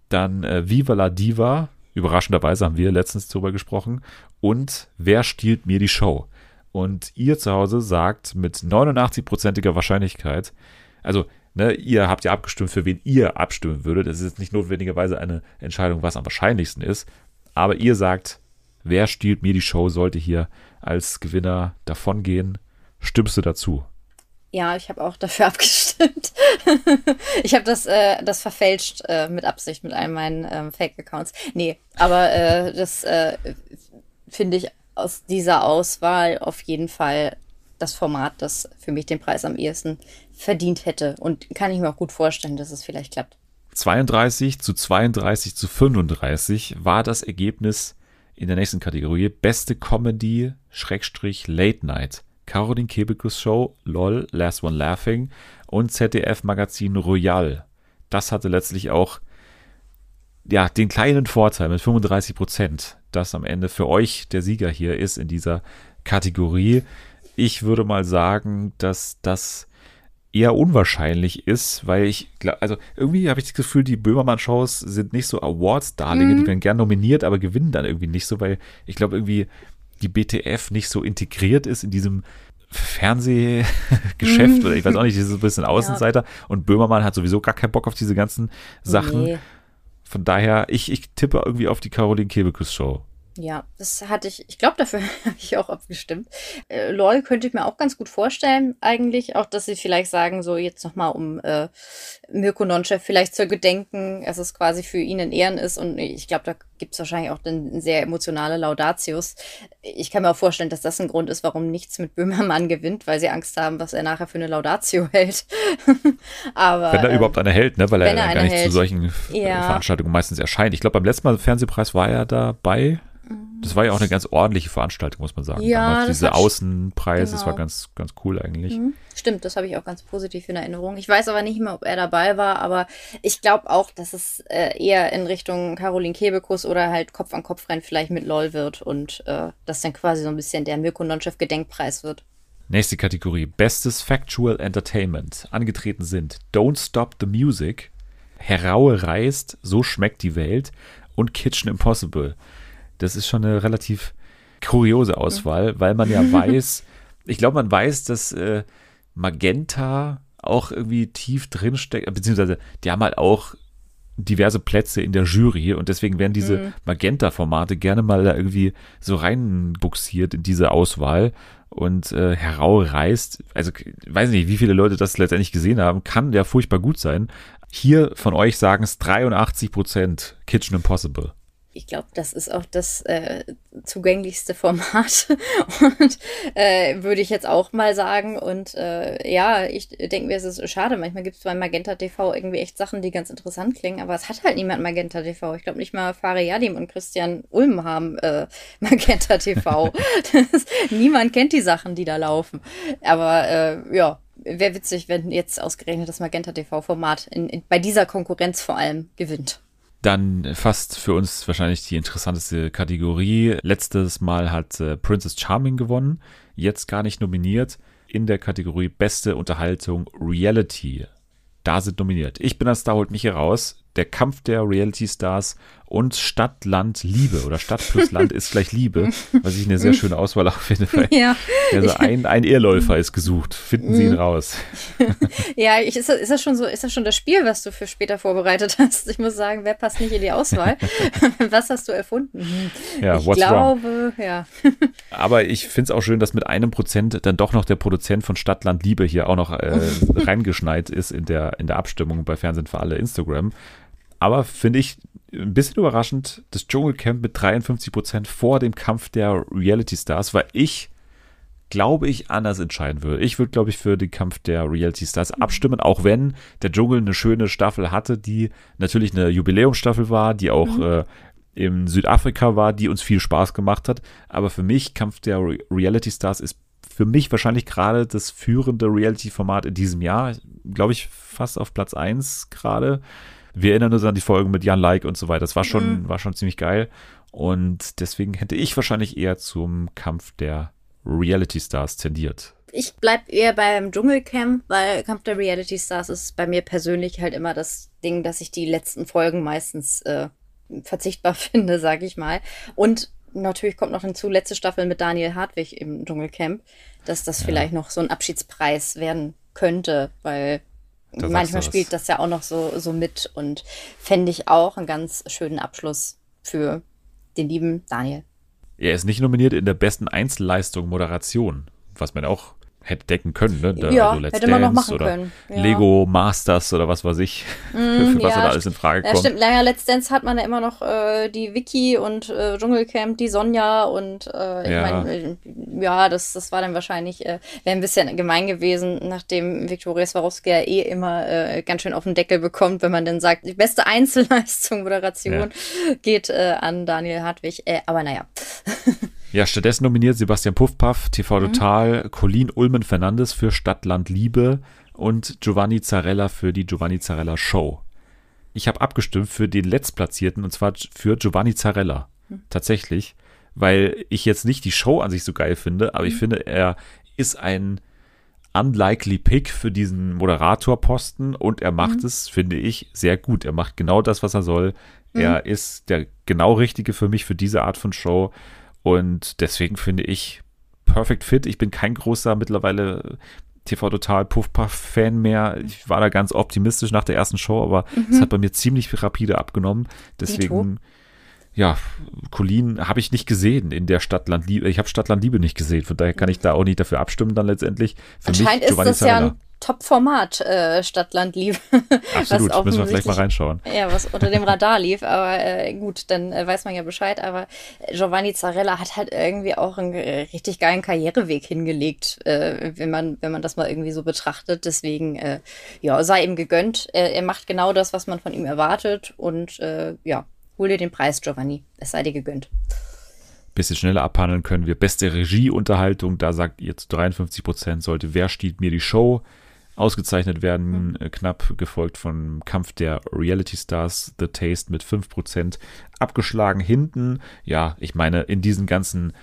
Dann äh, Viva la Diva. Überraschenderweise haben wir letztens darüber gesprochen. Und Wer stiehlt mir die Show? Und ihr zu Hause sagt mit 89%iger Wahrscheinlichkeit, also ne, ihr habt ja abgestimmt, für wen ihr abstimmen würdet. Es ist jetzt nicht notwendigerweise eine Entscheidung, was am wahrscheinlichsten ist. Aber ihr sagt, wer stiehlt mir die Show, sollte hier als Gewinner davongehen. Stimmst du dazu? Ja, ich habe auch dafür abgestimmt. ich habe das, äh, das verfälscht äh, mit Absicht mit einem meinen ähm, Fake-Accounts. Nee, aber äh, das äh, finde ich aus dieser Auswahl auf jeden Fall das Format, das für mich den Preis am ehesten verdient hätte. Und kann ich mir auch gut vorstellen, dass es vielleicht klappt. 32 zu 32 zu 35 war das Ergebnis in der nächsten Kategorie. Beste Comedy, Schrägstrich, Late Night. Caroline Kebekus Show, LOL, Last One Laughing und ZDF Magazin Royal. Das hatte letztlich auch ja, den kleinen Vorteil mit 35 Prozent, dass am Ende für euch der Sieger hier ist in dieser Kategorie. Ich würde mal sagen, dass das eher unwahrscheinlich ist, weil ich glaube, also irgendwie habe ich das Gefühl, die Böhmermann-Shows sind nicht so Awards-Darlinge, die werden gern nominiert, aber gewinnen dann irgendwie nicht so, weil ich glaube irgendwie die BTF nicht so integriert ist in diesem Fernsehgeschäft oder ich weiß auch nicht, die ist so ein bisschen Außenseiter und Böhmermann hat sowieso gar keinen Bock auf diese ganzen Sachen. Nee. Von daher, ich, ich tippe irgendwie auf die Caroline Kebekus Show. Ja, das hatte ich, ich glaube, dafür habe ich auch abgestimmt. Äh, LOL könnte ich mir auch ganz gut vorstellen, eigentlich. Auch, dass sie vielleicht sagen, so jetzt nochmal, um äh, Mirko Nonchef vielleicht zu gedenken, dass es quasi für ihn in Ehren ist. Und ich glaube, da gibt es wahrscheinlich auch dann sehr emotionale Laudatius. Ich kann mir auch vorstellen, dass das ein Grund ist, warum nichts mit Böhmermann gewinnt, weil sie Angst haben, was er nachher für eine Laudatio hält. Aber. Wenn er ähm, überhaupt eine hält, ne? weil er er gar nicht zu hält. solchen äh, Ja. Veranstaltungen meistens erscheint. Ich glaube, beim letzten Mal Fernsehpreis war er dabei. Das war ja auch eine ganz ordentliche Veranstaltung, muss man sagen. Ja, Damals diese Außenpreis, das war genau. ganz, ganz cool eigentlich. Mhm. Stimmt, das habe ich auch ganz positiv in Erinnerung. Ich weiß aber nicht mehr, ob er dabei war, aber ich glaube auch, dass es äh, eher in Richtung Caroline Kebekus oder halt Kopf an Kopf rennen vielleicht mit LOL wird und äh, das dann quasi so ein bisschen der Mirko Nonchef Gedenkpreis wird. Nächste Kategorie: Bestes Factual Entertainment. Angetreten sind Don't Stop the Music, Heraue reist, So schmeckt die Welt und Kitchen Impossible. Das ist schon eine relativ kuriose Auswahl, weil man ja weiß, ich glaube, man weiß, dass äh, Magenta auch irgendwie tief drin steckt, beziehungsweise die haben halt auch diverse Plätze in der Jury und deswegen werden diese Magenta-Formate gerne mal da irgendwie so reinbuxiert in diese Auswahl und äh, herausreißt. Also weiß nicht, wie viele Leute das letztendlich gesehen haben, kann ja furchtbar gut sein. Hier von euch sagen es 83 Prozent Kitchen Impossible. Ich glaube, das ist auch das äh, zugänglichste Format und äh, würde ich jetzt auch mal sagen. Und äh, ja, ich denke mir, es ist schade. Manchmal gibt es bei Magenta TV irgendwie echt Sachen, die ganz interessant klingen, aber es hat halt niemand Magenta TV. Ich glaube nicht mal Fari Yadim und Christian Ulm haben äh, Magenta TV. das, niemand kennt die Sachen, die da laufen. Aber äh, ja, wäre witzig, wenn jetzt ausgerechnet das Magenta TV-Format bei dieser Konkurrenz vor allem gewinnt. Dann fast für uns wahrscheinlich die interessanteste Kategorie. Letztes Mal hat äh, Princess Charming gewonnen, jetzt gar nicht nominiert in der Kategorie Beste Unterhaltung Reality. Da sind nominiert. Ich bin das Star, holt mich hier raus. Der Kampf der Reality Stars und Stadt, Land, Liebe oder Stadt plus Land ist gleich Liebe, was ich eine sehr schöne Auswahl auch finde. Ja. also ein, ein Irrläufer ist gesucht. Finden Sie ihn raus. Ja, ich, ist, das, ist das schon so, ist das schon das Spiel, was du für später vorbereitet hast? Ich muss sagen, wer passt nicht in die Auswahl? was hast du erfunden? Hm. Ja, ich what's wrong? glaube, ja. Aber ich finde es auch schön, dass mit einem Prozent dann doch noch der Produzent von Stadtland Liebe hier auch noch äh, reingeschneit ist in der, in der Abstimmung bei Fernsehen für alle Instagram. Aber finde ich ein bisschen überraschend, das Dschungelcamp mit 53 Prozent vor dem Kampf der Reality Stars, weil ich glaube ich anders entscheiden würde. Ich würde, glaube ich, für den Kampf der Reality Stars abstimmen, auch wenn der Dschungel eine schöne Staffel hatte, die natürlich eine Jubiläumsstaffel war, die auch äh, in Südafrika war, die uns viel Spaß gemacht hat. Aber für mich, Kampf der Re Reality Stars ist für mich wahrscheinlich gerade das führende Reality-Format in diesem Jahr. Glaube ich fast auf Platz 1 gerade. Wir erinnern uns an die Folgen mit Jan Like und so weiter. Das war schon, war schon ziemlich geil. Und deswegen hätte ich wahrscheinlich eher zum Kampf der Reality Stars tendiert. Ich bleib eher beim Dschungelcamp, weil Kampf der Reality Stars ist bei mir persönlich halt immer das Ding, dass ich die letzten Folgen meistens äh, verzichtbar finde, sag ich mal. Und natürlich kommt noch hinzu, letzte Staffel mit Daniel Hartwig im Dschungelcamp, dass das vielleicht noch so ein Abschiedspreis werden könnte, weil Da manchmal spielt das ja auch noch so, so mit und fände ich auch einen ganz schönen Abschluss für den lieben Daniel. Er ist nicht nominiert in der besten Einzelleistung Moderation, was man auch hätte decken können, ne? Da, Ja, Let's hätte man noch Dance machen oder können, ja. Lego Masters oder was weiß ich, was ja, da alles in Frage Ja, kommt. stimmt. Naja, Let's Dance hat man ja immer noch äh, die Vicky und äh, Dschungelcamp, die Sonja und äh, ich Ja. meine, äh, ja, das, das war dann wahrscheinlich, äh, wäre ein bisschen gemein gewesen, nachdem Viktoria Swarovski ja eh immer äh, ganz schön auf den Deckel bekommt, wenn man dann sagt, die beste Einzelleistung, Moderation geht äh, an Daniel Hartwig. Äh, aber naja. Ja, stattdessen nominiert Sebastian Puffpaff, TV Total, Colin Ulmen Fernandes für Stadtland Liebe und Giovanni Zarella für die Giovanni Zarella Show. Ich habe abgestimmt für den Letztplatzierten und zwar für Giovanni Zarella. Tatsächlich, weil ich jetzt nicht die Show an sich so geil finde, aber ich finde, er ist ein unlikely Pick für diesen Moderatorposten und er macht es, finde ich, sehr gut. Er macht genau das, was er soll. Er ist der genau richtige für mich für diese Art von Show und deswegen finde ich perfect fit. Ich bin kein großer mittlerweile TV Total Puff-Puff Fan mehr. Ich war da ganz optimistisch nach der ersten Show, aber es hat bei mir ziemlich rapide abgenommen. Deswegen ja, Colin habe ich nicht gesehen in der Stadtland Liebe. Ich habe Stadtland Liebe nicht gesehen, von daher kann ich da auch nicht dafür abstimmen dann letztendlich. Für Anscheinend mich ist das ja ein Top-Format, äh, Stadtland Liebe. Absolut, was müssen wir vielleicht mal reinschauen. Ja, was unter dem Radar lief, aber äh, gut, dann äh, weiß man ja Bescheid. Aber Giovanni Zarella hat halt irgendwie auch einen äh, richtig geilen Karriereweg hingelegt, äh, wenn man wenn man das mal irgendwie so betrachtet. Deswegen, äh, ja, sei ihm gegönnt. Er, er macht genau das, was man von ihm erwartet und äh, ja, hol dir den Preis, Giovanni. Es sei dir gegönnt. Bisschen schneller abhandeln können wir. Beste Regieunterhaltung, da sagt ihr zu 53 Prozent sollte Wer stiehlt mir die Show ausgezeichnet werden, äh, knapp gefolgt vom Kampf der Reality Stars, The Taste mit 5 Prozent abgeschlagen hinten. Ja, ich meine, in diesen ganzen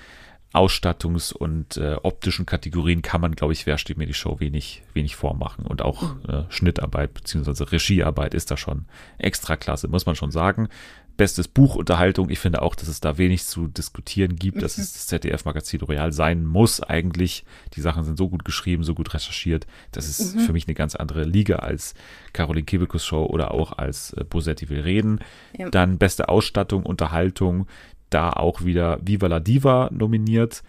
Ausstattungs- und äh, optischen Kategorien kann man, glaube ich, Wer steht mir die Show wenig, wenig vormachen. Und auch äh, Schnittarbeit bzw. Regiearbeit ist da schon extra klasse, muss man schon sagen. Bestes Buch, Unterhaltung. Ich finde auch, dass es da wenig zu diskutieren gibt, dass es das ZDF-Magazin Royal sein muss eigentlich. Die Sachen sind so gut geschrieben, so gut recherchiert. Das ist für mich eine ganz andere Liga als Caroline Kebekus Show oder auch als äh, Bosetti will reden. Ja. Dann beste Ausstattung, Unterhaltung. Da auch wieder Viva la Diva nominiert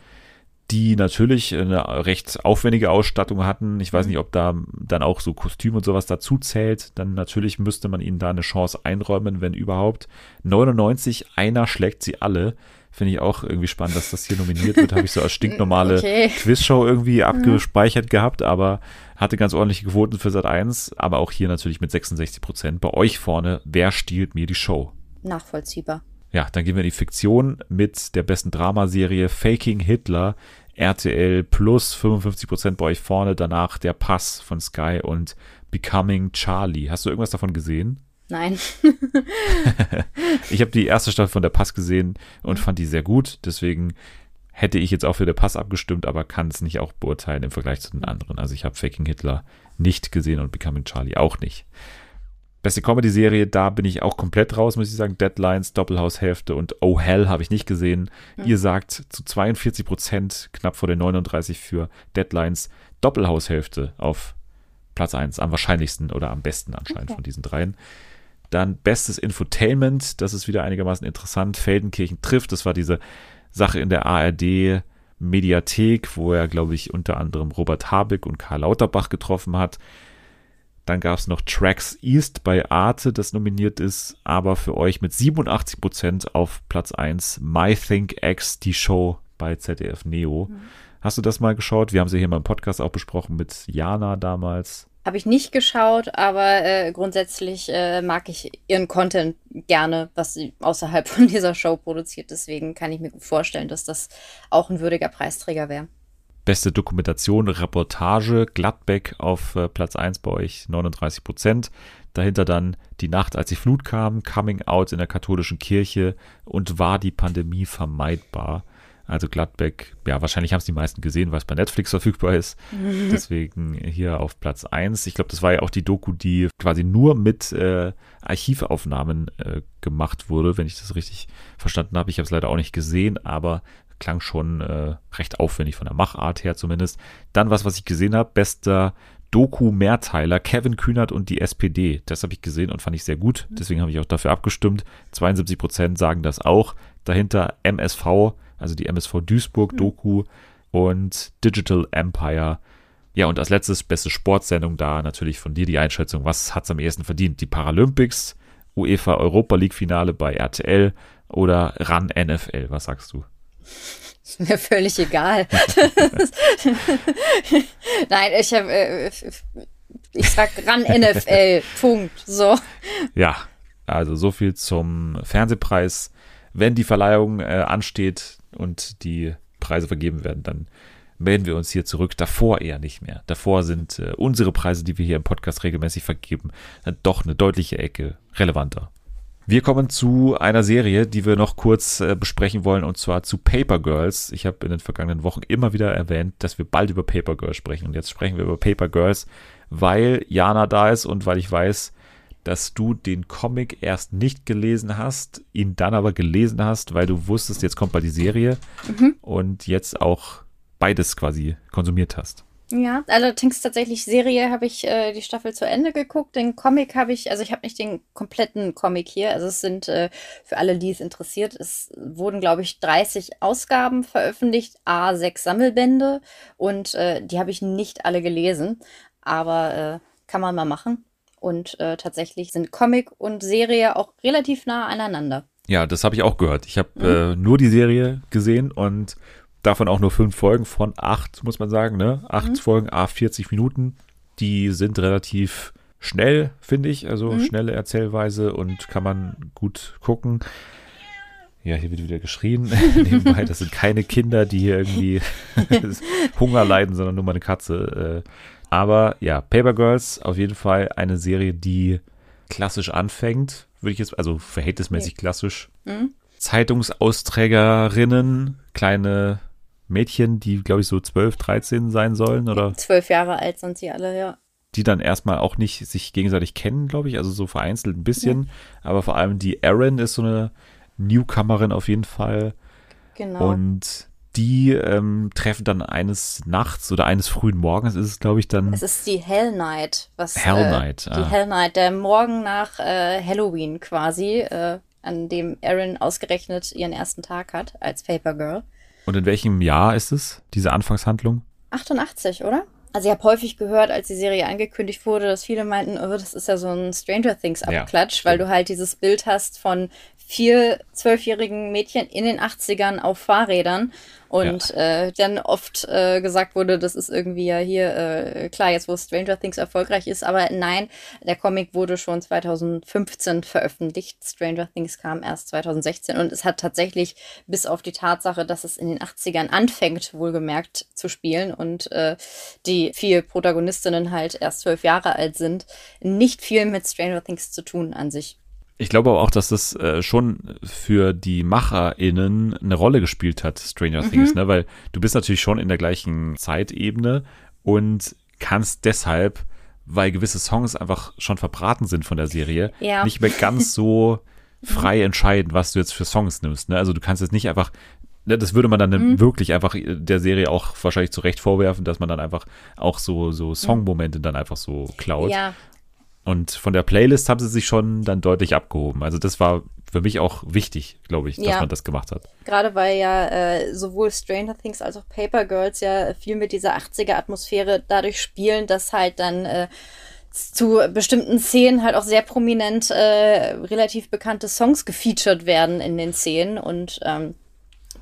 die natürlich eine recht aufwendige Ausstattung hatten. Ich weiß nicht, ob da dann auch so Kostüm und sowas dazu zählt. Dann natürlich müsste man ihnen da eine Chance einräumen, wenn überhaupt. 99, einer schlägt sie alle. Finde ich auch irgendwie spannend, dass das hier nominiert wird. Habe ich so als stinknormale Okay. Quizshow irgendwie abgespeichert gehabt, aber hatte ganz ordentliche Quoten für Sat 1. Aber auch hier natürlich mit 66 Prozent. Bei euch vorne, wer stiehlt mir die Show? Nachvollziehbar. Ja, dann gehen wir in die Fiktion mit der besten Dramaserie Faking Hitler. RTL plus 55% bei euch vorne. Danach der Pass von Sky und Becoming Charlie. Hast du irgendwas davon gesehen? Nein. Ich habe die erste Staffel von der Pass gesehen und fand die sehr gut. Deswegen hätte ich jetzt auch für der Pass abgestimmt, aber kann es nicht auch beurteilen im Vergleich zu den anderen. Also ich habe Faking Hitler nicht gesehen und Becoming Charlie auch nicht. Beste Comedy-Serie, da bin ich auch komplett raus, muss ich sagen. Deadlines, Doppelhaushälfte und Oh Hell habe ich nicht gesehen. Ihr sagt zu 42 Prozent, knapp vor den 39 für Deadlines, Doppelhaushälfte auf Platz 1, am wahrscheinlichsten oder am besten anscheinend von diesen dreien. Dann bestes Infotainment, das ist wieder einigermaßen interessant. Feldenkirchen trifft, das war diese Sache in der ARD Mediathek, wo er, glaube ich, unter anderem Robert Habeck und Karl Lauterbach getroffen hat. Dann gab es noch Tracks East bei Arte, das nominiert ist, aber für euch mit 87% auf Platz 1 My Think X, die Show bei ZDF Neo. Hast du das mal geschaut? Wir haben sie hier mal im Podcast auch besprochen mit Jana damals. Habe ich nicht geschaut, aber äh, grundsätzlich äh, mag ich ihren Content gerne, was sie außerhalb von dieser Show produziert. Deswegen kann ich mir gut vorstellen, dass das auch ein würdiger Preisträger wäre. Beste Dokumentation, Reportage, Gladbeck auf äh, Platz 1 bei euch, 39 Prozent. Dahinter dann Die Nacht, als die Flut kam, Coming Out in der katholischen Kirche und war die Pandemie vermeidbar. Also Gladbeck, ja, wahrscheinlich haben es die meisten gesehen, weil es bei Netflix verfügbar ist. Deswegen hier auf Platz 1. Ich glaube, das war ja auch die Doku, die quasi nur mit äh, Archivaufnahmen äh, gemacht wurde, wenn ich das richtig verstanden habe. Ich habe es leider auch nicht gesehen, aber klang schon äh, recht aufwendig von der Machart her zumindest. Dann was, was ich gesehen habe, bester Doku-Mehrteiler, Kevin Kühnert und die SPD. Das habe ich gesehen und fand ich sehr gut. Deswegen habe ich auch dafür abgestimmt. 72 Prozent sagen das auch. Dahinter MSV, also die MSV Duisburg Doku und Digital Empire. Ja, und als letztes beste Sportsendung da natürlich von dir die Einschätzung. Was hat es am ehesten verdient? Die Paralympics, UEFA Europa League Finale bei RTL oder RAN NFL? Was sagst du? Ist mir völlig egal. Nein, ich habe, äh, ich sag ran NFL. Punkt. So. Ja, also so viel zum Fernsehpreis. Wenn die Verleihung äh, ansteht und die Preise vergeben werden, dann melden wir uns hier zurück. Davor eher nicht mehr. Davor sind äh, unsere Preise, die wir hier im Podcast regelmäßig vergeben, dann doch eine deutliche Ecke relevanter. Wir kommen zu einer Serie, die wir noch kurz äh, besprechen wollen, und zwar zu Paper Girls. Ich habe in den vergangenen Wochen immer wieder erwähnt, dass wir bald über Paper Girls sprechen. Und jetzt sprechen wir über Paper Girls, weil Jana da ist und weil ich weiß, dass du den Comic erst nicht gelesen hast, ihn dann aber gelesen hast, weil du wusstest, jetzt kommt bald die Serie und jetzt auch beides quasi konsumiert hast. Ja, allerdings tatsächlich Serie habe ich äh, die Staffel zu Ende geguckt. Den Comic habe ich, also ich habe nicht den kompletten Comic hier. Also es sind äh, für alle, die es interessiert, es wurden, glaube ich, 30 Ausgaben veröffentlicht, A, sechs Sammelbände und äh, die habe ich nicht alle gelesen, aber äh, kann man mal machen. Und äh, tatsächlich sind Comic und Serie auch relativ nah aneinander. Ja, das habe ich auch gehört. Ich habe äh, nur die Serie gesehen und davon auch nur fünf Folgen von acht, muss man sagen, ne? Acht Folgen, a 40 Minuten. Die sind relativ schnell, finde ich. Also schnelle Erzählweise und kann man gut gucken. Ja, hier wird wieder geschrien. Nebenbei, das sind keine Kinder, die hier irgendwie Hunger leiden, sondern nur meine Katze. Äh. Aber ja, Paper Girls auf jeden Fall eine Serie, die klassisch anfängt, würde ich jetzt, also verhältnismäßig klassisch. Zeitungsausträgerinnen, kleine Mädchen, die, glaube ich, so 12, 13 sein sollen oder Zwölf Jahre alt sind sie alle, ja. die dann erstmal auch nicht sich gegenseitig kennen, glaube ich, also so vereinzelt ein bisschen, aber vor allem die Erin ist so eine Newcomerin auf jeden Fall Genau. und die ähm, treffen dann eines Nachts oder eines frühen Morgens ist es, glaube ich, dann Es ist die Hell Night, was Hell äh, Night, die ah. Hell Night, der Morgen nach äh, Halloween quasi, äh, an dem Erin ausgerechnet ihren ersten Tag hat als Paper Girl. Und in welchem Jahr ist es, diese Anfangshandlung? 88, oder? Also ich habe häufig gehört, als die Serie angekündigt wurde, dass viele meinten, oh, das ist ja so ein Stranger Things Abklatsch, Ja, weil du halt dieses Bild hast von vier zwölfjährigen Mädchen in den 80ern auf Fahrrädern und äh, dann oft äh, gesagt wurde, das ist irgendwie ja hier, äh, klar, jetzt wo Stranger Things erfolgreich ist, aber nein, der Comic wurde schon 2015 veröffentlicht. Stranger Things kam erst 2016 und es hat tatsächlich bis auf die Tatsache, dass es in den 80ern anfängt, wohlgemerkt zu spielen und äh, die vier Protagonistinnen halt erst zwölf Jahre alt sind, nicht viel mit Stranger Things zu tun an sich. Ich glaube aber auch, dass das äh, schon für die MacherInnen eine Rolle gespielt hat, Stranger Mhm. Things, ne? Weil du bist natürlich schon in der gleichen Zeitebene und kannst deshalb, weil gewisse Songs einfach schon verbraten sind von der Serie, Ja. nicht mehr ganz so frei entscheiden, was du jetzt für Songs nimmst. Ne? Also du kannst jetzt nicht einfach, ne, das würde man dann Mhm. wirklich einfach der Serie auch wahrscheinlich zu Recht vorwerfen, dass man dann einfach auch so, so Songmomente dann einfach so klaut. Mhm. Ja, Und von der Playlist haben sie sich schon dann deutlich abgehoben. Also das war für mich auch wichtig, glaube ich, dass Ja. man das gemacht hat. Gerade weil ja äh, sowohl Stranger Things als auch Paper Girls ja viel mit dieser 80er-Atmosphäre dadurch spielen, dass halt dann äh, zu bestimmten Szenen halt auch sehr prominent äh, relativ bekannte Songs gefeatured werden in den Szenen und ähm,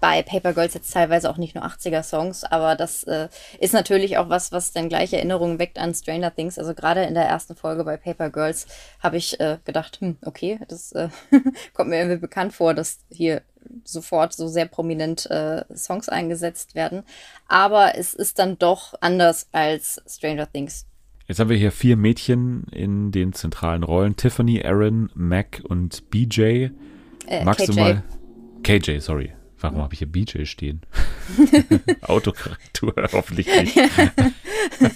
bei Paper Girls jetzt teilweise auch nicht nur 80er-Songs, aber das äh, ist natürlich auch was, was dann gleich Erinnerungen weckt an Stranger Things. Also gerade in der ersten Folge bei Paper Girls habe ich äh, gedacht, hm, okay, das äh, kommt mir irgendwie bekannt vor, dass hier sofort so sehr prominent äh, Songs eingesetzt werden. Aber es ist dann doch anders als Stranger Things. Jetzt haben wir hier vier Mädchen in den zentralen Rollen. Tiffany, Aaron, Mac und BJ. Äh, Magst KJ. du mal... KJ, sorry. Warum habe ich hier BJ stehen? Autokorrektur, hoffentlich nicht.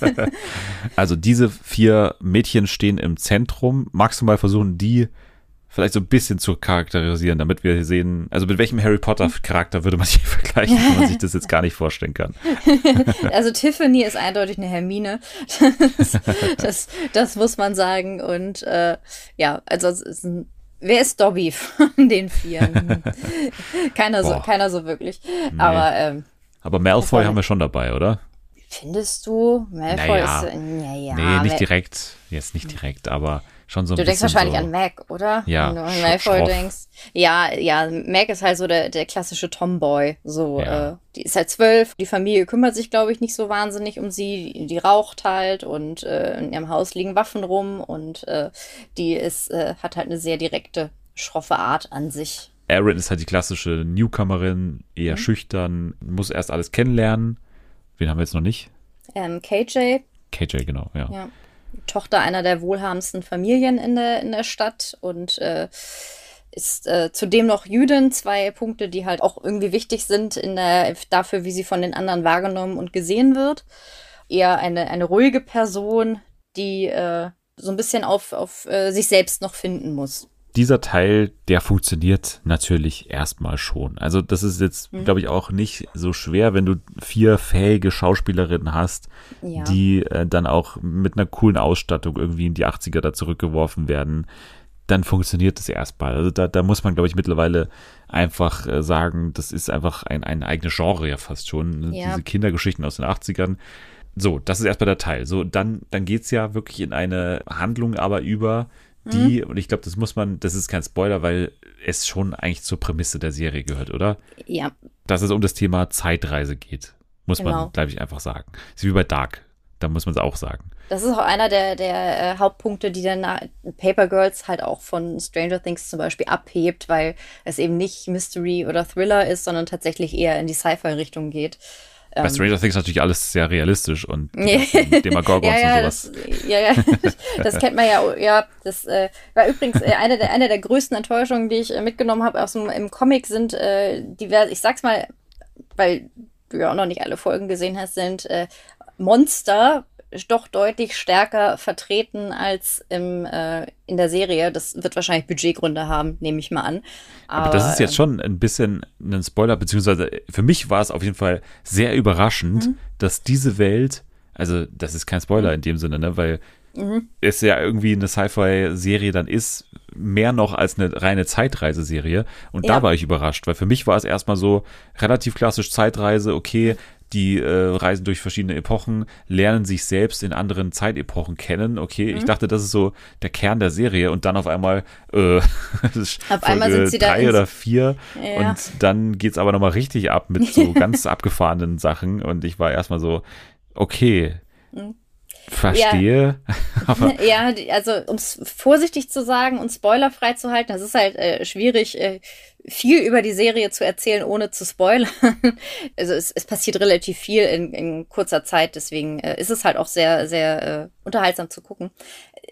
also diese vier Mädchen stehen im Zentrum. Magst du mal versuchen, die vielleicht so ein bisschen zu charakterisieren, damit wir sehen, also mit welchem Harry Potter Charakter würde man sich vergleichen, wenn man sich das jetzt gar nicht vorstellen kann. Also Tiffany ist eindeutig eine Hermine. Das, das, das muss man sagen. Und äh, ja, also es ist ein, wer ist Dobby von den Vieren? keiner so, keiner so wirklich. Aber ähm, Aber Malfoy haben wir schon dabei, oder? Findest du, Malfoy Naja. ist, naja, nee, nicht direkt, jetzt nicht direkt, aber schon so ein Du denkst wahrscheinlich so, an Mac, oder? Ja, Wenn du an Malfoy schroff. denkst. Ja, ja, Mac ist halt so der, der klassische Tomboy. So, Ja. äh, die ist halt zwölf. Die Familie kümmert sich, glaube ich, nicht so wahnsinnig um sie. Die, die raucht halt und äh, in ihrem Haus liegen Waffen rum und äh, die ist, äh, hat halt eine sehr direkte, schroffe Art an sich. Aaron ist halt die klassische Newcomerin, eher Mhm. schüchtern, muss erst alles kennenlernen. Wen haben wir jetzt noch nicht? Ähm, KJ, KJ, genau, ja. ja, Tochter einer der wohlhabendsten Familien in der, in der Stadt und äh, ist äh, zudem noch Jüdin. Zwei Punkte, die halt auch irgendwie wichtig sind in der, dafür, wie sie von den anderen wahrgenommen und gesehen wird. Eher eine, eine ruhige Person, die äh, so ein bisschen auf, auf äh, sich selbst noch finden muss. Dieser Teil, der funktioniert natürlich erstmal schon. Also das ist jetzt, Mhm. glaube ich, auch nicht so schwer, wenn du vier fähige Schauspielerinnen hast, Ja. die äh, dann auch mit einer coolen Ausstattung irgendwie in die 80er da zurückgeworfen werden, dann funktioniert das erstmal. Also da, da muss man, glaube ich, mittlerweile einfach äh, sagen, das ist einfach ein, ein eigenes Genre ja fast schon. ne? Ja. Diese Kindergeschichten aus den 80ern. So, das ist erstmal der Teil. So, dann, dann geht's ja wirklich in eine Handlung aber über, die, und ich glaube, das muss man, das ist kein Spoiler, weil es schon eigentlich zur Prämisse der Serie gehört, oder? Ja, Dass es um das Thema Zeitreise geht. Muss Genau. man, glaube ich, einfach sagen. Ist wie bei Dark. Da muss man es auch sagen. das ist auch einer der, der äh, Hauptpunkte, die dann na- Paper Girls halt auch von Stranger Things zum Beispiel abhebt, weil es eben nicht Mystery oder Thriller ist, sondern tatsächlich eher in die Sci-Fi-Richtung geht. Bei Stranger Things natürlich alles sehr realistisch und. Demagogons ja, ja, und sowas. das, ja, ja, das kennt man ja. Ja, das äh, war übrigens äh, eine, der, eine der größten Enttäuschungen, die ich äh, mitgenommen habe aus dem im Comic sind äh, diverse, ich sag's mal, weil du ja auch noch nicht alle Folgen gesehen hast, sind äh, Monster doch deutlich stärker vertreten als im, äh, in der Serie. Das wird wahrscheinlich Budgetgründe haben, nehme ich mal an. Aber das ist jetzt ähm, schon ein bisschen ein Spoiler, beziehungsweise für mich war es auf jeden Fall sehr überraschend, Mhm. dass diese Welt, also das ist kein Spoiler in dem Sinne, ne, weil Mhm. es ja irgendwie eine Sci-Fi-Serie dann ist, mehr noch als eine reine Zeitreiseserie. Und da Ja. war ich überrascht, weil für mich war es erstmal so relativ klassisch Zeitreise, okay, die äh, reisen durch verschiedene Epochen, lernen sich selbst in anderen Zeitepochen kennen. Okay, Mhm. ich dachte, das ist so der Kern der Serie und dann auf einmal äh, Auf einmal sind sie da drei ins- oder vier Ja. und dann geht's aber nochmal richtig ab mit so ganz abgefahrenen Sachen und ich war erstmal so, okay, Mhm. Verstehe, aber Ja, die- also um es vorsichtig zu sagen und spoilerfrei zu halten, das ist halt äh, schwierig, äh, viel über die Serie zu erzählen, ohne zu spoilern. Also es, es passiert relativ viel in, in kurzer Zeit, deswegen äh, ist es halt auch sehr, sehr äh, unterhaltsam zu gucken.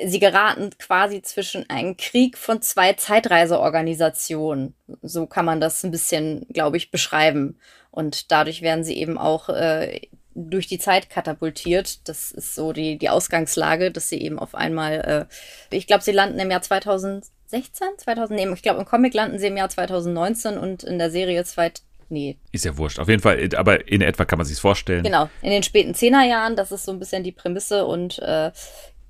Sie geraten quasi zwischen einem Krieg von zwei Zeitreiseorganisationen. So kann man das ein bisschen, glaube ich, beschreiben. Und dadurch werden sie eben auch äh, durch die Zeit katapultiert. Das ist so die, die Ausgangslage, dass sie eben auf einmal, äh, ich glaube, sie landen im Jahr 2016, 2000, nee, ich glaube, im Comic landen sie im Jahr 2019 und in der Serie zwei, nee, ist ja wurscht. Auf jeden Fall, aber in etwa kann man sich's vorstellen. genau, in den späten Zehnerjahren, das ist so ein bisschen die Prämisse und äh,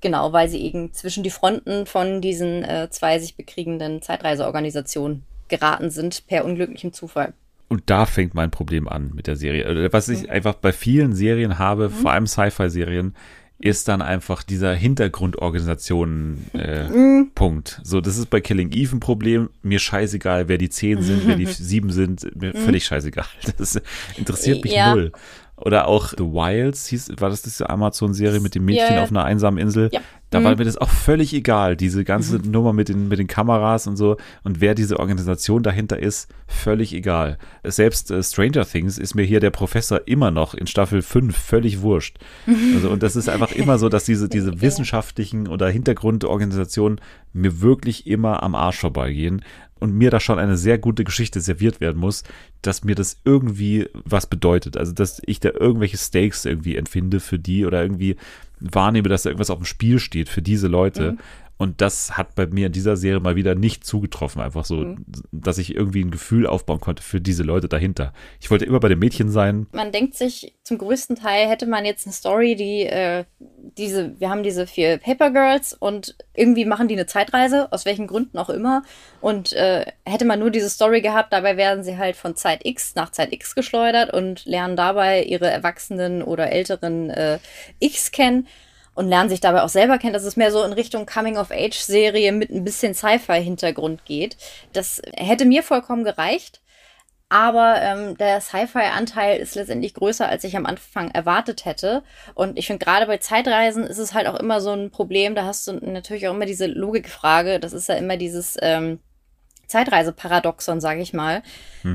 genau, weil sie eben zwischen die Fronten von diesen äh, zwei sich bekriegenden Zeitreiseorganisationen geraten sind, per unglücklichem Zufall. Und da fängt mein Problem an mit der Serie. Äh, Was Mhm. ich einfach bei vielen Serien habe, vor allem Sci-Fi-Serien, ist dann einfach dieser Hintergrundorganisationen äh, Mhm. Punkt. So, das ist bei Killing Eve ein Problem. Mir scheißegal, wer die zehn sind, wer die sieben sind, mir völlig scheißegal. Das interessiert mich Mhm. Ja. null. Oder auch The Wilds, hieß, war das diese Amazon-Serie mit dem Mädchen ja. auf einer einsamen Insel? Ja. Da Mhm. war mir das auch völlig egal, diese ganze Nummer mit den, mit den Kameras und so und wer diese Organisation dahinter ist, völlig egal. Selbst äh, Stranger Things ist mir hier der Professor immer noch in Staffel 5 völlig wurscht. Also, und das ist einfach immer so, dass diese, diese wissenschaftlichen oder Hintergrundorganisationen mir wirklich immer am Arsch vorbeigehen und mir da schon eine sehr gute Geschichte serviert werden muss, dass mir das irgendwie was bedeutet. Also, dass ich da irgendwelche Stakes irgendwie empfinde für die oder irgendwie wahrnehme, dass da irgendwas auf dem Spiel steht für diese Leute. Und das hat bei mir in dieser Serie mal wieder nicht zugetroffen. Einfach so, dass ich irgendwie ein Gefühl aufbauen konnte für diese Leute dahinter. Ich wollte immer bei den Mädchen sein. man denkt sich, zum größten Teil hätte man jetzt eine Story, die äh, diese, wir haben diese vier Paper Girls und irgendwie machen die eine Zeitreise, aus welchen Gründen auch immer. Und äh, hätte man nur diese Story gehabt, dabei werden sie halt von Zeit X nach Zeit X geschleudert und lernen dabei ihre erwachsenen oder älteren äh, X kennen und lernen sich dabei auch selber kennen, dass es mehr so in Richtung Coming-of-Age-Serie mit ein bisschen Sci-Fi-Hintergrund geht. Das hätte mir vollkommen gereicht. Aber ähm, der Sci-Fi-Anteil ist letztendlich größer, als ich am Anfang erwartet hätte. Und ich finde, gerade bei Zeitreisen ist es halt auch immer so ein Problem. Da hast du natürlich auch immer diese Logikfrage. Das ist ja immer dieses ähm, Zeitreiseparadoxon, sage ich mal.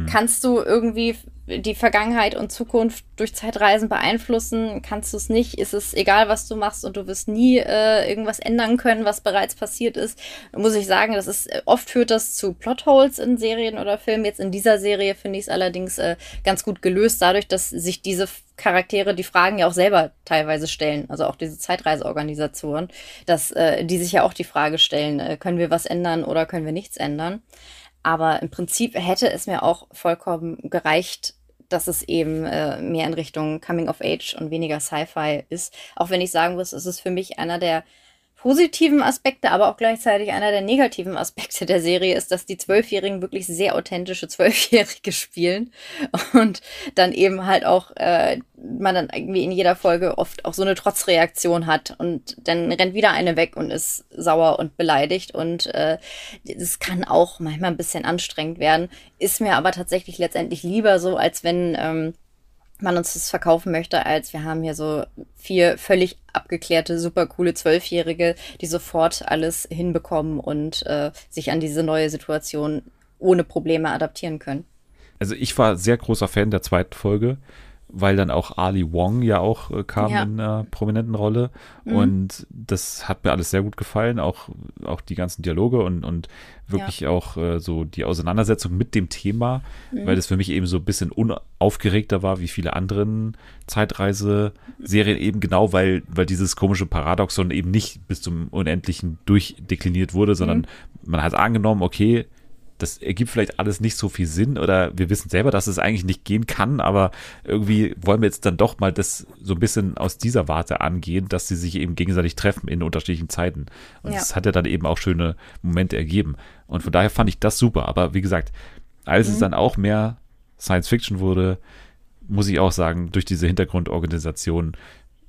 Kannst du irgendwie die Vergangenheit und Zukunft durch Zeitreisen beeinflussen? Kannst du es nicht? Ist es egal, was du machst und du wirst nie äh, irgendwas ändern können, was bereits passiert ist? Muss ich sagen, das ist oft führt das zu Plotholes in Serien oder Filmen. Jetzt in dieser Serie finde ich es allerdings äh, ganz gut gelöst, dadurch, dass sich diese Charaktere die Fragen ja auch selber teilweise stellen, also auch diese Zeitreiseorganisationen, dass äh, die sich ja auch die Frage stellen, äh, können wir was ändern oder können wir nichts ändern? Aber im Prinzip hätte es mir auch vollkommen gereicht, dass es eben äh, mehr in Richtung Coming of Age und weniger Sci-Fi ist. Auch wenn ich sagen muss, es ist für mich einer der positiven Aspekte, aber auch gleichzeitig einer der negativen Aspekte der Serie ist, dass die Zwölfjährigen wirklich sehr authentische Zwölfjährige spielen und dann eben halt auch äh, man dann irgendwie in jeder Folge oft auch so eine Trotzreaktion hat und dann rennt wieder eine weg und ist sauer und beleidigt und äh, das kann auch manchmal ein bisschen anstrengend werden, ist mir aber tatsächlich letztendlich lieber so, als wenn ähm, man uns das verkaufen möchte, als wir haben hier so vier völlig abgeklärte, super coole Zwölfjährige, die sofort alles hinbekommen und äh, sich an diese neue Situation ohne Probleme adaptieren können. Also ich war sehr großer Fan der zweiten Folge weil dann auch Ali Wong ja auch äh, kam Ja. in einer prominenten Rolle. Mhm. Und das hat mir alles sehr gut gefallen, auch, auch die ganzen Dialoge und, und wirklich auch äh, so die Auseinandersetzung mit dem Thema, Mhm. weil das für mich eben so ein bisschen unaufgeregter war wie viele anderen Zeitreise-Serien eben genau, weil, weil dieses komische Paradoxon eben nicht bis zum Unendlichen durchdekliniert wurde, sondern Mhm. man hat angenommen, okay, das ergibt vielleicht alles nicht so viel Sinn oder wir wissen selber, dass es eigentlich nicht gehen kann, aber irgendwie wollen wir jetzt dann doch mal das so ein bisschen aus dieser Warte angehen, dass sie sich eben gegenseitig treffen in unterschiedlichen Zeiten. Und Ja. das hat ja dann eben auch schöne Momente ergeben. Und von daher fand ich das super. Aber wie gesagt, als Mhm. es dann auch mehr Science Fiction wurde, muss ich auch sagen, durch diese Hintergrundorganisation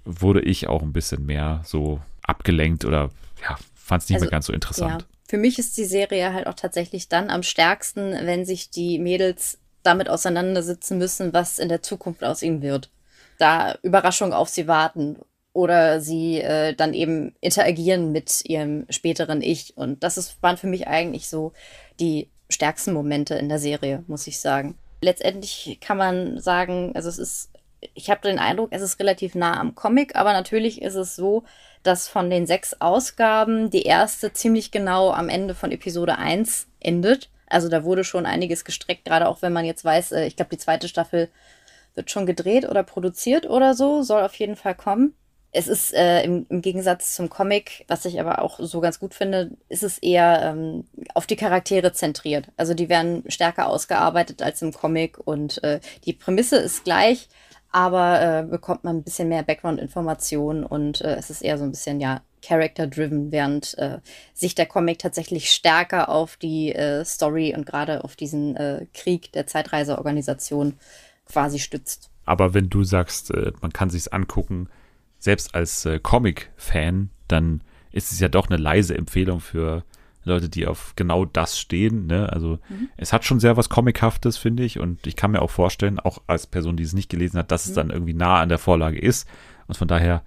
wurde ich auch ein bisschen mehr so abgelenkt oder ja, fand es nicht Also, mehr ganz so interessant. Ja. Für mich ist die Serie halt auch tatsächlich dann am stärksten, wenn sich die Mädels damit auseinandersetzen müssen, was in der Zukunft aus ihnen wird. Da Überraschungen auf sie warten oder sie äh, dann eben interagieren mit ihrem späteren Ich. Und das ist, waren für mich eigentlich so die stärksten Momente in der Serie, muss ich sagen. Letztendlich kann man sagen, also es ist, ich habe den Eindruck, es ist relativ nah am Comic, aber natürlich ist es so, dass von den sechs Ausgaben die erste ziemlich genau am Ende von Episode 1 endet. Also da wurde schon einiges gestreckt, gerade auch wenn man jetzt weiß, äh, ich glaube, die zweite Staffel wird schon gedreht oder produziert oder so, soll auf jeden Fall kommen. Es ist äh, im, im Gegensatz zum Comic, was ich aber auch so ganz gut finde, ist es eher ähm, auf die Charaktere zentriert. Also die werden stärker ausgearbeitet als im Comic und äh, die Prämisse ist gleich, aber äh, bekommt man ein bisschen mehr Background-Informationen und äh, es ist eher so ein bisschen, ja, Character-driven, während äh, sich der Comic tatsächlich stärker auf die äh, Story und gerade auf diesen äh, Krieg der Zeitreiseorganisation quasi stützt. Aber wenn du sagst, äh, man kann sich's angucken, selbst als äh, Comic-Fan, dann ist es ja doch eine leise Empfehlung für Leute, die auf genau das stehen. Ne? Also es hat schon sehr was Comichaftes, finde ich. Und ich kann mir auch vorstellen, auch als Person, die es nicht gelesen hat, dass es dann irgendwie nah an der Vorlage ist. Und von daher,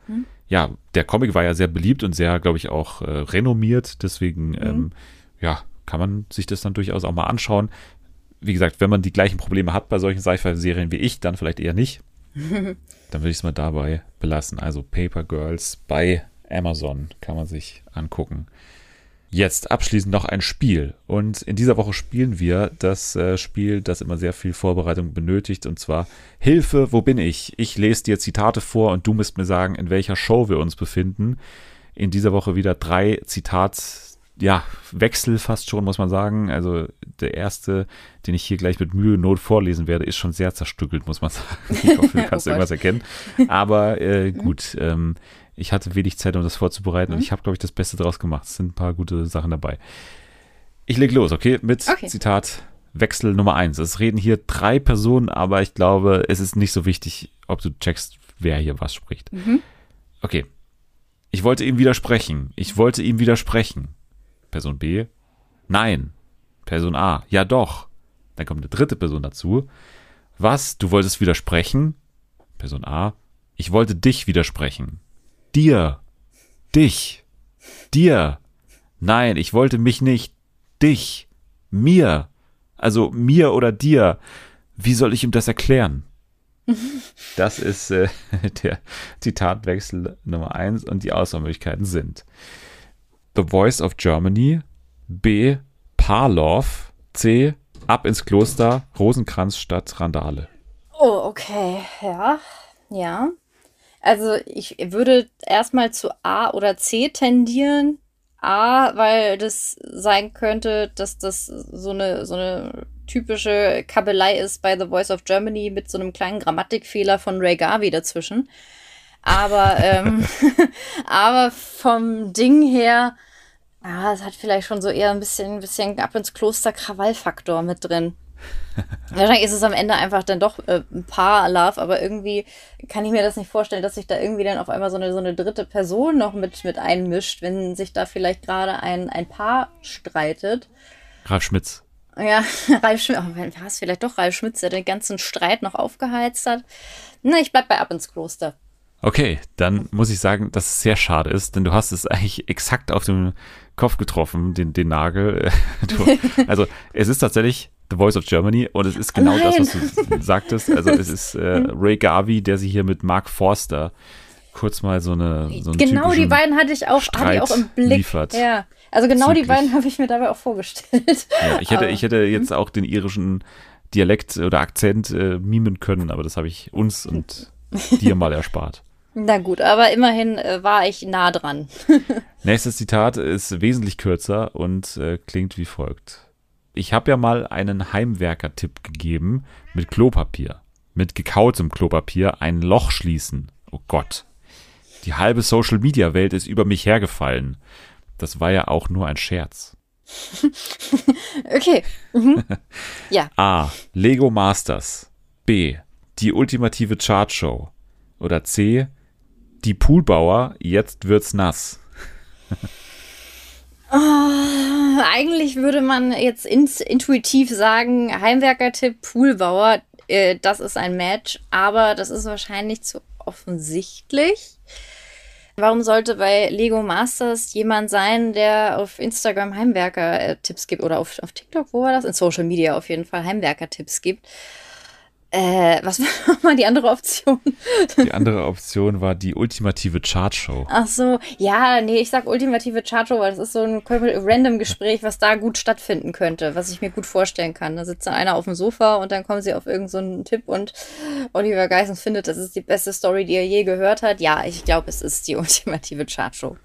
ja, der Comic war ja sehr beliebt und sehr, glaube ich, auch äh, renommiert. Deswegen, ähm, ja, kann man sich das dann durchaus auch mal anschauen. Wie gesagt, wenn man die gleichen Probleme hat bei solchen Sci-Fi-Serien wie ich, dann vielleicht eher nicht. Dann würde ich es mal dabei belassen. Also Paper Girls bei Amazon kann man sich angucken. Jetzt abschließend noch ein Spiel. Und in dieser Woche spielen wir das äh, Spiel, das immer sehr viel Vorbereitung benötigt. Und zwar Hilfe, wo bin ich? Ich lese dir Zitate vor und du musst mir sagen, in welcher Show wir uns befinden. In dieser Woche wieder drei Zitats, ja, Wechsel fast schon, muss man sagen. Also der erste, den ich hier gleich mit Mühe und Not vorlesen werde, ist schon sehr zerstückelt, muss man sagen. Ich hoffe, du kannst Oh irgendwas erkennen. Aber äh, gut, ähm, ich hatte wenig Zeit, um das vorzubereiten und ich habe, glaube ich, das Beste draus gemacht. Es sind ein paar gute Sachen dabei. Ich leg los, okay? Mit Okay. Zitat Wechsel Nummer eins. Es reden hier drei Personen, aber ich glaube, es ist nicht so wichtig, ob du checkst, wer hier was spricht. Okay. Ich wollte ihm widersprechen. Ich wollte ihm widersprechen. Person B. Nein. Person A. Ja doch. Dann kommt eine dritte Person dazu. Was? Du wolltest widersprechen? Person A. Ich wollte dich widersprechen. Dir. Dich. Dir. Nein, ich wollte mich nicht. Dich. Mir. Also mir oder dir. Wie soll ich ihm das erklären? Das ist äh, der Zitatwechsel Nummer eins und die Auswahlmöglichkeiten sind The Voice of Germany, B. Parlov, C. Ab ins Kloster, Rosenkranz statt Randale. Oh, okay, ja, ja. Also ich würde erstmal zu A oder C tendieren. A, weil das sein könnte, dass das so eine, so eine typische Kabelei ist bei The Voice of Germany mit so einem kleinen Grammatikfehler von Ray Garvey dazwischen. Aber, ähm, aber vom Ding her, ja, es hat vielleicht schon so eher ein bisschen, ein bisschen ab ins Kloster Krawallfaktor mit drin. Wahrscheinlich ist es am Ende einfach dann doch äh, ein paar Love, aber irgendwie kann ich mir das nicht vorstellen, dass sich da irgendwie dann auf einmal so eine, so eine dritte Person noch mit, mit einmischt, wenn sich da vielleicht gerade ein, ein Paar streitet. Ralf Schmitz. Ja, Ralf Schmitz, oh, war es vielleicht doch Ralf Schmitz, der den ganzen Streit noch aufgeheizt hat? Na, ich bleib bei Ab ins Kloster. Okay, dann muss ich sagen, dass es sehr schade ist, denn du hast es eigentlich exakt auf dem Kopf getroffen, den, den Nagel. Du, also es ist tatsächlich The Voice of Germany und es ist genau das, was du sagtest. Also es ist äh, Ray Garvey, der sie hier mit Mark Forster kurz mal so eine so einen genau die beiden hatte ich auch, hatte ich auch im Blick. liefert. Ja, also genau die Bezüglich- beiden habe ich mir dabei auch vorgestellt. Ja, ich hätte, Aber- ich hätte jetzt auch den irischen Dialekt oder Akzent äh, mimen können, aber das habe ich uns und dir mal erspart. Na gut, aber immerhin äh, war ich nah dran. Nächstes Zitat ist wesentlich kürzer und äh, klingt wie folgt. Ich habe ja mal einen Heimwerker-Tipp gegeben mit Klopapier. Mit gekautem Klopapier ein Loch schließen. Oh Gott. Die halbe Social-Media-Welt ist über mich hergefallen. Das war ja auch nur ein Scherz. Okay. Mhm. Ja, A. Lego Masters. B. Die ultimative Chartshow. Oder C. Die Poolbauer, jetzt wird's nass. eigentlich würde man jetzt ins, intuitiv sagen, Heimwerker-Tipp, Poolbauer, äh, das ist ein Match, aber das ist wahrscheinlich zu offensichtlich. Warum sollte bei Lego Masters jemand sein, der auf Instagram Heimwerker-Tipps gibt oder auf, auf TikTok, wo war das? In Social Media auf jeden Fall Heimwerker-Tipps gibt. Äh, was war nochmal die andere Option? Die andere Option war die ultimative Chartshow. Ach so, ja, nee, ich sag ultimative Chartshow, weil das ist so ein random Gespräch, was da gut stattfinden könnte, was ich mir gut vorstellen kann. Da sitzt da einer auf dem Sofa und dann kommen sie auf irgendeinen so einen Tipp und Oliver Geisen findet, das ist die beste Story, die er je gehört hat. Ja, ich glaube, es ist die ultimative Chartshow.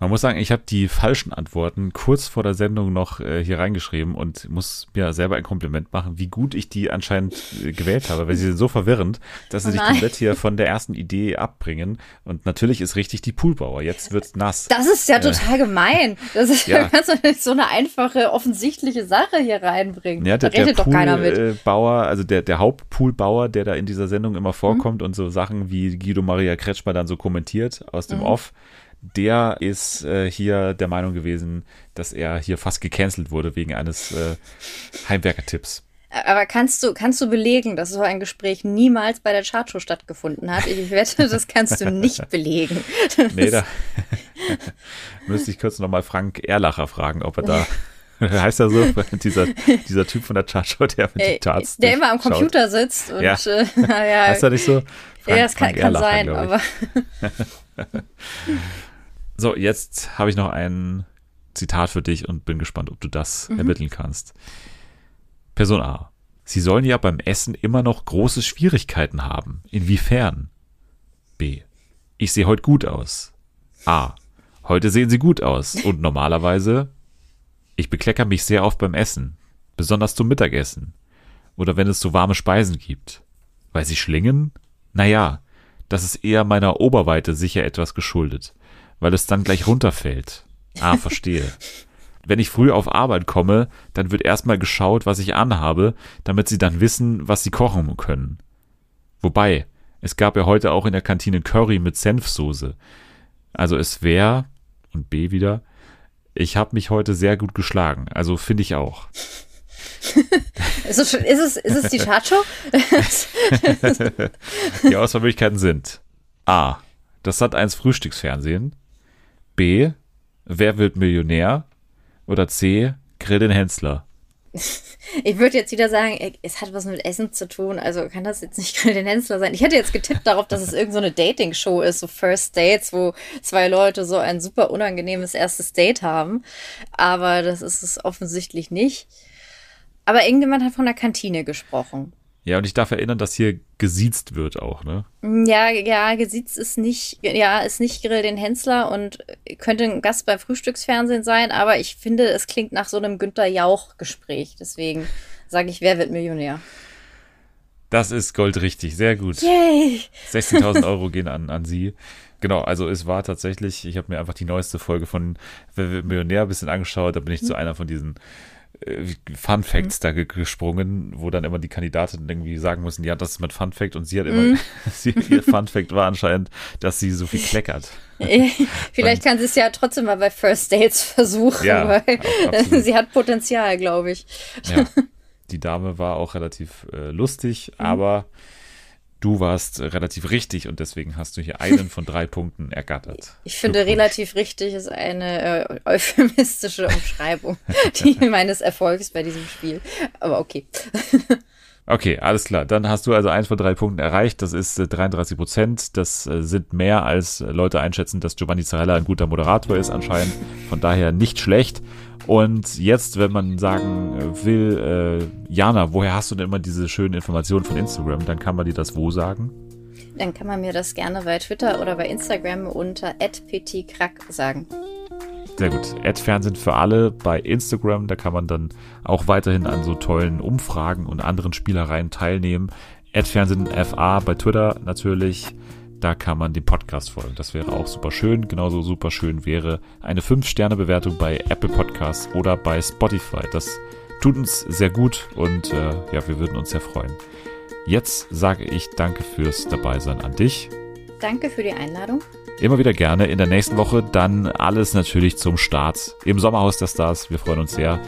Man muss sagen, ich habe die falschen Antworten kurz vor der Sendung noch äh, hier reingeschrieben und muss mir selber ein Kompliment machen, wie gut ich die anscheinend äh, gewählt habe, weil sie sind so verwirrend, dass sie Oh sich nein. komplett hier von der ersten Idee abbringen. Und natürlich ist richtig die Poolbauer. Jetzt wird's nass. Das ist ja total gemein. Das ist, Ja. kannst du nicht so eine einfache, offensichtliche Sache hier reinbringen. Ja, der, da rechnet der doch keiner mit. Poolbauer, also der, der Hauptpoolbauer, der da in dieser Sendung immer Mhm. vorkommt und so Sachen wie Guido Maria Kretschmer dann so kommentiert aus Mhm. dem Off, der ist äh, hier der Meinung gewesen, dass er hier fast gecancelt wurde wegen eines äh, Heimwerker-Tipps. Aber kannst du, kannst du belegen, dass so ein Gespräch niemals bei der Chartshow stattgefunden hat? Ich wette, das kannst du nicht belegen. Nee, da müsste ich kurz nochmal Frank Erlacher fragen, ob er da, heißt er so, dieser, dieser Typ von der Chartshow, der mit den Charts der immer am schaut. Computer sitzt und Ja. äh, ja, Heißt er nicht so? ja, das kann, Frank kann Erlacher, sein, aber So, jetzt habe ich noch ein Zitat für dich und bin gespannt, ob du das Mhm. ermitteln kannst. Person A. Sie sollen ja beim Essen immer noch große Schwierigkeiten haben. Inwiefern? B. Ich sehe heute gut aus. A. Heute sehen Sie gut aus. Und normalerweise? Ich beklecker mich sehr oft beim Essen. Besonders zum Mittagessen. Oder wenn es so warme Speisen gibt. Weil sie schlingen? Naja, das ist eher meiner Oberweite sicher etwas geschuldet, weil es dann gleich runterfällt. Ah, verstehe. Wenn ich früh auf Arbeit komme, dann wird erstmal geschaut, was ich anhabe, damit sie dann wissen, was sie kochen können. Wobei, es gab ja heute auch in der Kantine Curry mit Senfsoße. Also es wäre, und B wieder, ich habe mich heute sehr gut geschlagen. Also finde ich auch. ist es, ist es, ist es die Chartshow? Die Auswahlmöglichkeiten sind A. Das hat eins Frühstücksfernsehen. B. Wer wird Millionär? Oder C. Grill den Hensler. Ich würde jetzt wieder sagen, es hat was mit Essen zu tun, also kann das jetzt nicht gerade den Hensler sein. Ich hätte jetzt getippt darauf, dass es irgendeine so Dating-Show ist, so First Dates, wo zwei Leute so ein super unangenehmes erstes Date haben. Aber das ist es offensichtlich nicht. Aber irgendjemand hat von der Kantine gesprochen. Ja, und ich darf erinnern, dass hier gesiezt wird auch, ne? Ja, ja, gesiezt ist nicht, ja, ist nicht Grill den Hensler und könnte ein Gast beim Frühstücksfernsehen sein, aber ich finde, es klingt nach so einem Günter Jauch-Gespräch. Deswegen sage ich, wer wird Millionär? Das ist goldrichtig, sehr gut. Yay! 16.000 Euro gehen an, an Sie. Genau, also es war tatsächlich, ich habe mir einfach die neueste Folge von Wer wird Millionär ein bisschen angeschaut, da bin ich mhm. zu einer von diesen Fun Facts mhm. da gesprungen, wo dann immer die Kandidatinnen irgendwie sagen müssen, ja, das ist mein Fun Fact und sie hat immer, mhm. sie, ihr Fun Fact war anscheinend, dass sie so viel kleckert. Vielleicht kann sie es ja trotzdem mal bei First Dates versuchen, ja, weil sie hat Potenzial, glaube ich. Ja, die Dame war auch relativ äh, lustig, mhm. aber Du warst relativ richtig und deswegen hast du hier einen von drei Punkten ergattert. Ich finde, relativ richtig ist eine äh, euphemistische Umschreibung die, meines Erfolgs bei diesem Spiel. Aber okay. Okay, alles klar. Dann hast du also eins von drei Punkten erreicht. Das ist äh, 33 Prozent. Das äh, sind mehr, als Leute einschätzen, dass Giovanni Zarella ein guter Moderator ist anscheinend. Von daher nicht schlecht. Und jetzt, wenn man sagen äh, will, äh, Jana, woher hast du denn immer diese schönen Informationen von Instagram? Dann kann man dir das wo sagen? Dann kann man mir das gerne bei Twitter oder bei Instagram unter @ptkrack sagen. Sehr gut. Ad Fernsehen für alle bei Instagram. Da kann man dann auch weiterhin an so tollen Umfragen und anderen Spielereien teilnehmen. Ad Fernsehen FA bei Twitter natürlich. Da kann man dem Podcast folgen. Das wäre auch super schön. Genauso super schön wäre eine 5-Sterne-Bewertung bei Apple Podcasts oder bei Spotify. Das tut uns sehr gut und äh, ja, wir würden uns sehr freuen. Jetzt sage ich danke fürs Dabeisein an dich. Danke für die Einladung. Immer wieder gerne. In der nächsten Woche dann alles natürlich zum Start im Sommerhaus der Stars. Wir freuen uns sehr.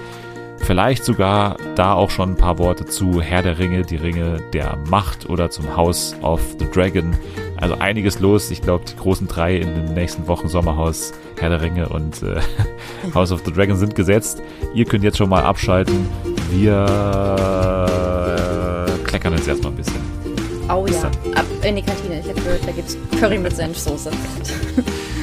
Vielleicht sogar da auch schon ein paar Worte zu Herr der Ringe, die Ringe der Macht oder zum House of the Dragon. Also einiges los. Ich glaube, die großen drei in den nächsten Wochen Sommerhaus, Herr der Ringe und äh, House of the Dragon sind gesetzt. Ihr könnt jetzt schon mal abschalten. Wir äh, kleckern jetzt erstmal ein bisschen. Oh ja, ab in die Kantine. Ich habe gehört, da gibt es Curry mit Senfsoße.